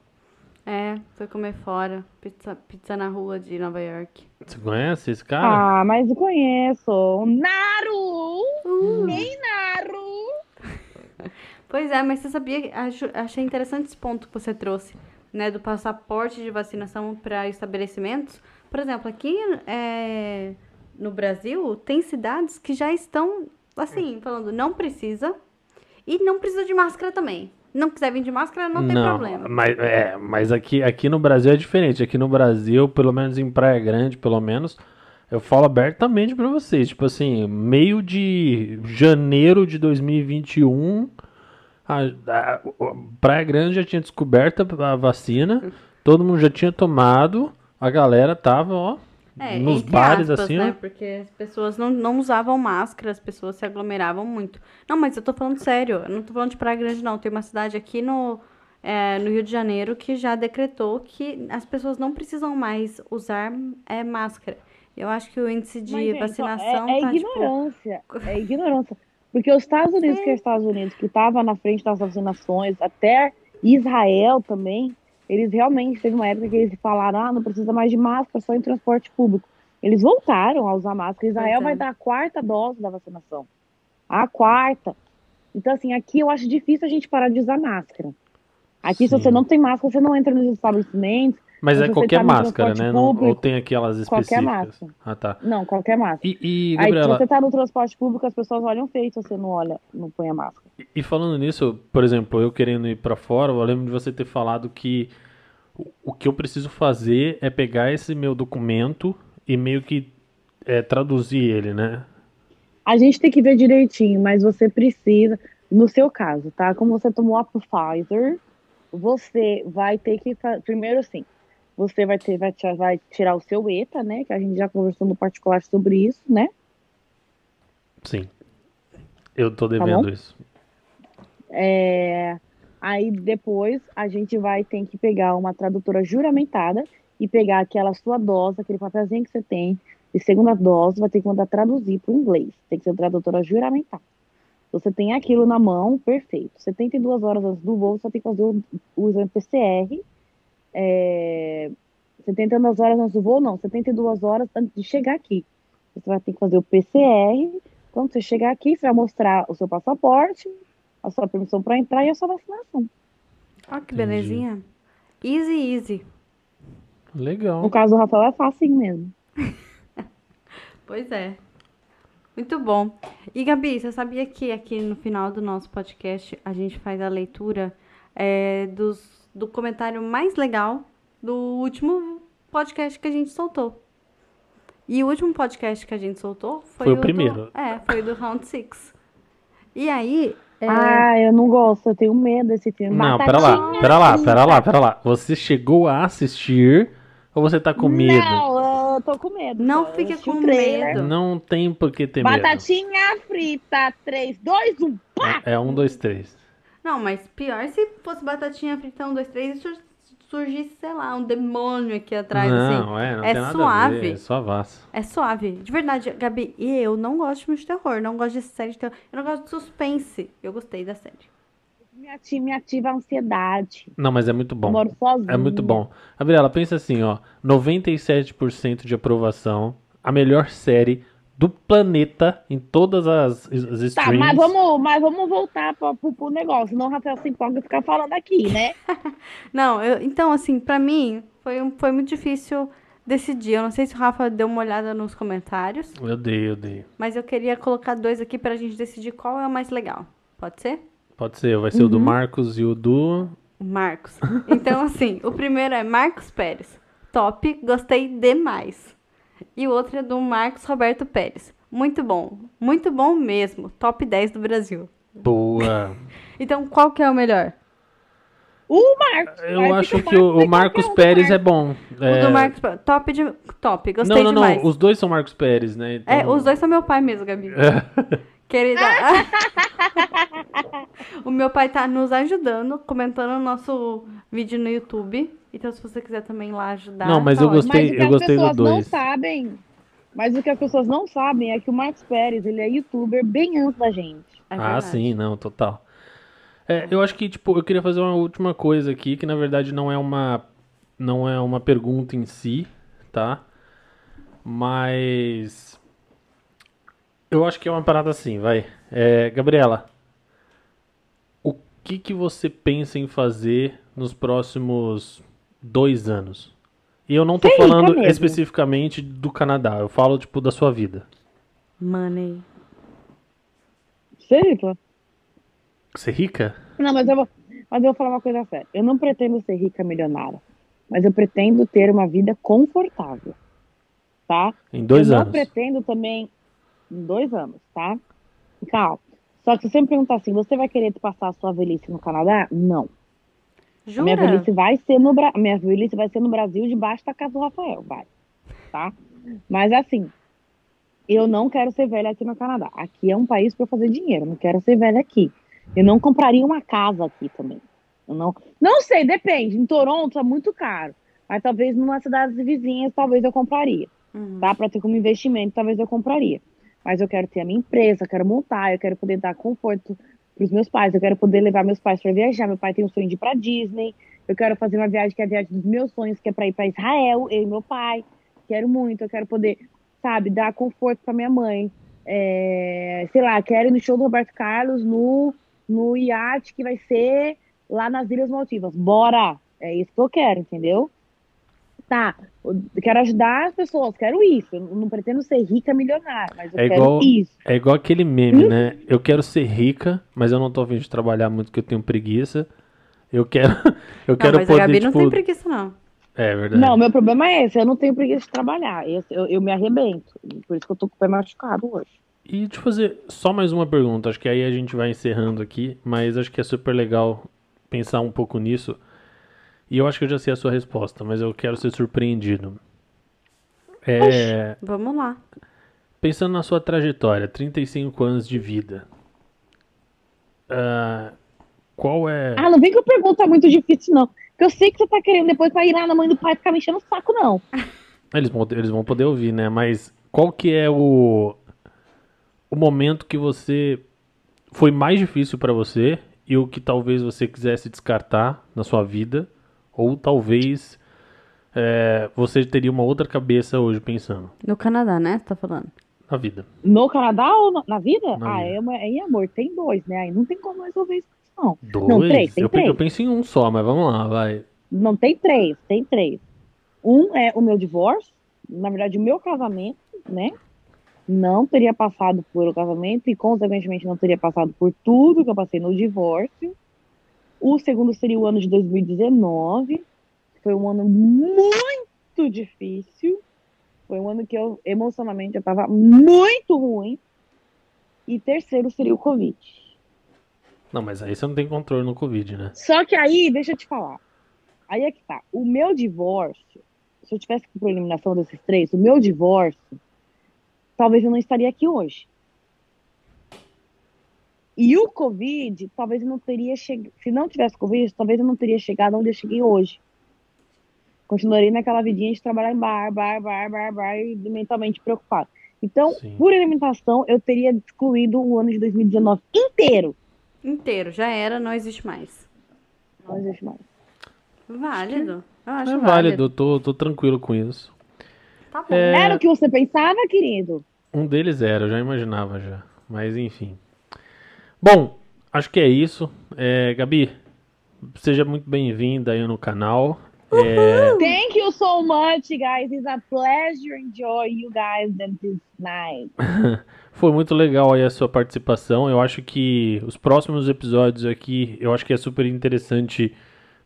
É, foi comer fora. Pizza, pizza na rua de Nova York. Você conhece esse cara? Ah, mas eu conheço. Naru! Nem Naru! Pois é, mas você sabia, acho- achei interessante esse ponto que você trouxe, né, do passaporte de vacinação para estabelecimentos. Por exemplo, aqui é, no Brasil, tem cidades que já estão, assim, falando, não precisa, e não precisa de máscara também. Não quiser vir de máscara, não, tem problema. Mas, é, mas aqui, aqui no Brasil é diferente. Aqui no Brasil, pelo menos em Praia Grande, pelo menos, eu falo abertamente pra vocês. Tipo assim, meio de janeiro de 2021, a, a, a Praia Grande já tinha descoberto a vacina, todo mundo já tinha tomado, a galera tava, ó, É, nos bares aspas, assim, né? ó. Porque as pessoas não, não usavam máscara, as pessoas se aglomeravam muito. Não, mas eu tô falando sério, eu não tô falando de Praia Grande, não. Tem uma cidade aqui no, é, no Rio de Janeiro que já decretou que as pessoas não precisam mais usar é, máscara. Eu acho que o índice de Mas, gente, ó, vacinação é, é tá, tipo... ignorância. É ignorância. Porque os Estados Unidos, que é os Estados Unidos, que estava na frente das vacinações, até Israel também, eles realmente teve uma época que eles falaram, ah, não precisa mais de máscara, só em transporte público. Eles voltaram a usar máscara. Israel vai dar a quarta dose da vacinação. A quarta. Então, assim, aqui eu acho difícil a gente parar de usar máscara. Aqui, se Sim. você não tem máscara, você não entra nos estabelecimentos. Mas é qualquer máscara, né? Não- ou público, tem aquelas qualquer específicas? máscara. Ah, tá. Não, qualquer máscara. E, e Aí, se Gabriela, você tá no transporte público, as pessoas olham feio se você não olha, não põe a máscara. E falando nisso, por exemplo, eu querendo ir pra fora, eu lembro de você ter falado que o- que eu preciso fazer é pegar esse meu documento e meio que é, traduzir ele, né? A gente tem que ver direitinho, mas você precisa, no seu caso, tá? Como você tomou a Pfizer, você vai ter que primeiro assim, você vai ter vai, tirar- vai tirar o seu ETA, né? Que a gente já conversou no particular sobre isso, né? Sim. Eu tô Tá devendo bom? isso. É, Aí depois a gente vai ter que pegar uma tradutora juramentada e pegar aquela sua dose, aquele papelzinho que você tem de segunda dose, vai ter que mandar traduzir para o inglês. Tem que ser tradutora juramentada. Você tem aquilo na mão, perfeito. 72 horas antes do voo, você tem que fazer o, o exame PCR. É, 72 horas antes do voo, não. 72 horas antes de chegar aqui. Você vai ter que fazer o PCR. Quando você chegar aqui, você vai mostrar o seu passaporte, a sua permissão para entrar e a sua vacinação. Ó, que Entendi. belezinha. Easy, easy. Legal. No caso do Rafael é fácil mesmo. Pois é. Muito bom. E Gabi, você sabia que aqui no final do nosso podcast a gente faz a leitura é, dos, do comentário mais legal do último podcast que a gente soltou? E o último podcast que a gente soltou foi, Foi o do- primeiro. é, foi do Round Six. E aí. é, Ah, eu não gosto, eu tenho medo desse filme. Não, pera lá, Batatinha pera lá, pera lá, pera lá. Você chegou a assistir ou você tá com medo? Não, eu tô com medo. Não o com medo. Não tem por que ter medo. Batatinha frita, 3, 2, 1, pá! É um, dois, três. Não, mas pior se fosse batatinha frita um, dois, três e sur- surgisse, sei lá, um demônio aqui atrás, assim. Não, é, não é tem nada a suave. ver, é vaso. É suave. De verdade, Gabi, e eu não gosto de filme de terror, não gosto de série de terror. Eu não gosto de suspense. Eu gostei da série. Me ativa, me ativa a ansiedade. Não, mas é muito Eu bom. moro sozinha. É muito bom. Gabriela, pensa assim, ó. 97% de aprovação. A melhor série do planeta em todas as, as Tá, streams. mas vamos, mas vamos voltar pro, pro negócio. Senão o Rafael se empolga ficar falando aqui, né? Não, eu, então, assim, pra mim, foi, um- foi muito difícil decidir. Eu não sei se o Rafa deu uma olhada nos comentários, Eu dei, eu dei. mas eu queria colocar dois aqui pra gente decidir qual é o mais legal. Pode ser? Pode ser, vai ser o do Uhum. Marcos e o do. O Marcos. Então, assim, o primeiro é Marcos Pérez. Top, gostei demais. E o outro é do Marcos Roberto Pérez. Muito bom. Muito bom mesmo. Top 10 do Brasil. Boa. Então, qual que é o melhor? O Marcos. Eu vai, acho que o, o e Marcos Pérez é Marcos. bom. O É, do Marcos Pérez. Top de. Top, gostei Não, não, demais. não. Os dois são Marcos Pérez, né? Então- É, os dois são meu pai mesmo, Gabi. Querida. o meu pai tá nos ajudando, comentando o nosso vídeo no YouTube. Então, se você quiser também lá ajudar. Não, mas tá eu gostei- Mas o que eu as gostei do pessoas não sabem, mas o que as pessoas não sabem é que o Marcos Pérez, ele é youtuber bem antes da gente. É ah, sim, não, total. É, eu acho que, tipo, eu queria fazer uma última coisa aqui, que na verdade não é uma, não é uma pergunta em si, tá? Mas eu acho que é uma parada assim, vai. É, Gabriela, o que que você pensa em fazer nos próximos dois anos? E eu não tô Ser rica falando mesmo. especificamente do Canadá, eu falo, tipo, da sua vida. Money. Sério? Ser rica? Não, mas eu vou. Mas eu vou falar uma coisa séria. Eu não pretendo ser rica milionária, mas eu pretendo ter uma vida confortável, tá? Em dois eu anos. não pretendo também em dois anos, tá? Calma. Só que se você me perguntar assim, você vai querer passar a sua velhice no Canadá? Não. A minha Jura? velhice vai ser no Bra... minha velhice vai ser no Brasil debaixo da casa do Rafael, vai. Tá? Mas assim, eu não quero ser velha aqui no Canadá. Aqui é um país para fazer dinheiro, eu não quero ser velha aqui. Eu não compraria uma casa aqui também. Eu não, não sei, depende. Em Toronto é muito caro, mas talvez numa cidade vizinhas talvez eu compraria, Uhum. tá? Para ter como investimento, talvez eu compraria. Mas eu quero ter a minha empresa, eu quero montar, eu quero poder dar conforto para os meus pais, eu quero poder levar meus pais para viajar. Meu pai tem um sonho de ir para Disney. Eu quero fazer uma viagem que é a viagem dos meus sonhos, que é para ir para Israel, eu e meu pai. Quero muito, eu quero poder, sabe, dar conforto para minha mãe. É, sei lá, quero ir no show do Roberto Carlos no, no iate que vai ser lá nas Ilhas Maldivas. Bora! É isso que eu quero, entendeu? Tá, eu quero ajudar as pessoas, quero isso. Eu não pretendo ser rica milionária, mas eu É quero igual- isso. É igual aquele meme, né? Eu quero ser rica, mas eu não tô a fim de trabalhar muito porque eu tenho preguiça. Eu quero, eu Não, quero mas a poder, Gabi não tipo... tem preguiça, não. É verdade. Não, meu problema é esse, eu não tenho preguiça de trabalhar. Esse- eu, eu me arrebento. Por isso que eu tô com o pé machucado hoje. E deixa eu fazer só mais uma pergunta. Acho que aí a gente vai encerrando aqui, mas acho que é super legal pensar um pouco nisso. E eu acho que eu já sei a sua resposta, mas eu quero ser surpreendido. É, Vamos lá. pensando na sua trajetória, 35 anos de vida. ah, qual é. Ah, não vem com pergunta muito difícil, não. Porque eu sei que você tá querendo depois pra ir lá na mãe do pai ficar me enchendo o saco, não. Eles vão, eles vão poder ouvir, né? Mas qual que é o, o momento que você foi mais difícil pra você e o que talvez você quisesse descartar na sua vida? Ou talvez é, você teria uma outra cabeça hoje pensando No Canadá, né? Você tá falando? na vida? No Canadá ou na, na vida? Na ah, vida. É, uma, é em amor, tem dois, né? Aí não tem como resolver isso, não. Dois? Não, três, tem eu, três. eu penso em um só, mas vamos lá, vai. Não tem três, tem três. Um é o meu divórcio, na verdade, o meu casamento, né? Não teria passado por o casamento e, consequentemente, não teria passado por tudo que eu passei no divórcio. O segundo seria o ano de 2019, que foi um ano muito difícil. Foi um ano que eu, emocionalmente, eu estava muito ruim. E terceiro seria o Covid. Não, mas aí você não tem controle no Covid, né? Só que aí, deixa eu te falar. Aí é que tá. O meu divórcio, se eu tivesse que por eliminação desses três, o meu divórcio, talvez eu não estaria aqui hoje. E o Covid, talvez eu não teria chegado. Se não tivesse Covid, talvez eu não teria chegado onde eu cheguei hoje. Continuaria naquela vidinha de trabalhar em bar, bar, bar, bar, bar, e mentalmente preocupado. Então, Sim. por eliminação, eu teria excluído o ano de 2019 inteiro. Inteiro, já era, não existe mais. Não existe mais. Válido. Eu acho É válido. válido, eu tô, tô tranquilo com isso. Tá bom. É, Era o que você pensava, querido? Um deles era, eu já imaginava já. Mas enfim. Bom, acho que é isso. É, Gabi, seja muito bem-vinda aí no canal. É, Thank you so much, guys. It's a pleasure enjoy you guys this night. foi muito legal aí a sua participação. Eu acho que os próximos episódios aqui, eu acho que é super interessante,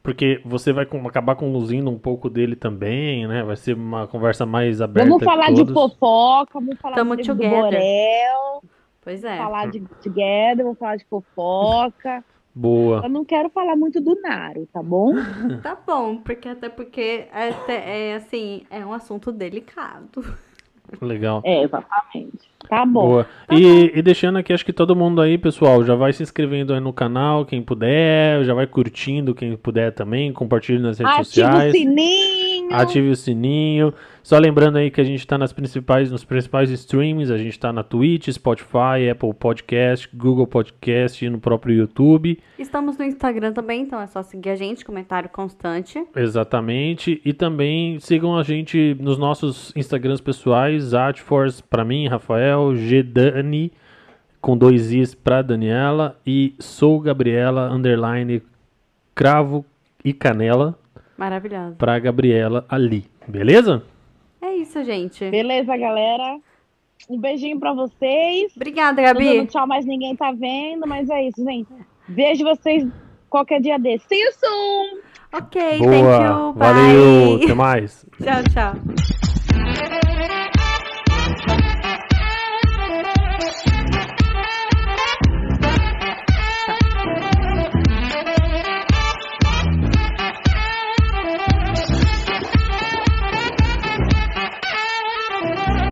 porque você vai com- acabar conduzindo um pouco dele também, né? Vai ser uma conversa mais aberta. Vamos falar de fofoca, vamos falar Tamo together. Borel, Pois é. falar de together, vamos falar de fofoca. Boa. Eu não quero falar muito do Naro, tá bom? Tá bom, porque até porque é, é assim, é um assunto delicado. Legal. É, exatamente. Tá bom. Boa. E, e deixando aqui, acho que todo mundo aí, pessoal, já vai se inscrevendo aí no canal, quem puder, já vai curtindo, quem puder também, compartilhe nas redes Ativa o sociais. Sininho. Ative o sininho. Só lembrando aí que a gente tá nas principais, nos principais streams, a gente tá na Twitch, Spotify, Apple Podcast, Google Podcast e no próprio YouTube. Estamos no Instagram também, então é só seguir a gente, comentário constante. Exatamente. E também sigam a gente nos nossos Instagrams pessoais, Atforce pra mim, Rafael, Gdani, com dois Is pra Daniela, e sou Gabriela, underline, cravo e canela Maravilhoso. pra Gabriela ali. Beleza? É isso, gente. Beleza, galera? Um beijinho pra vocês. Obrigada, Gabi. tchau, mas ninguém tá vendo, mas é isso, gente. Vejo vocês qualquer dia desse. See you soon! Ok, Boa. thank you. Bye. Valeu. Até mais. Tchau, tchau.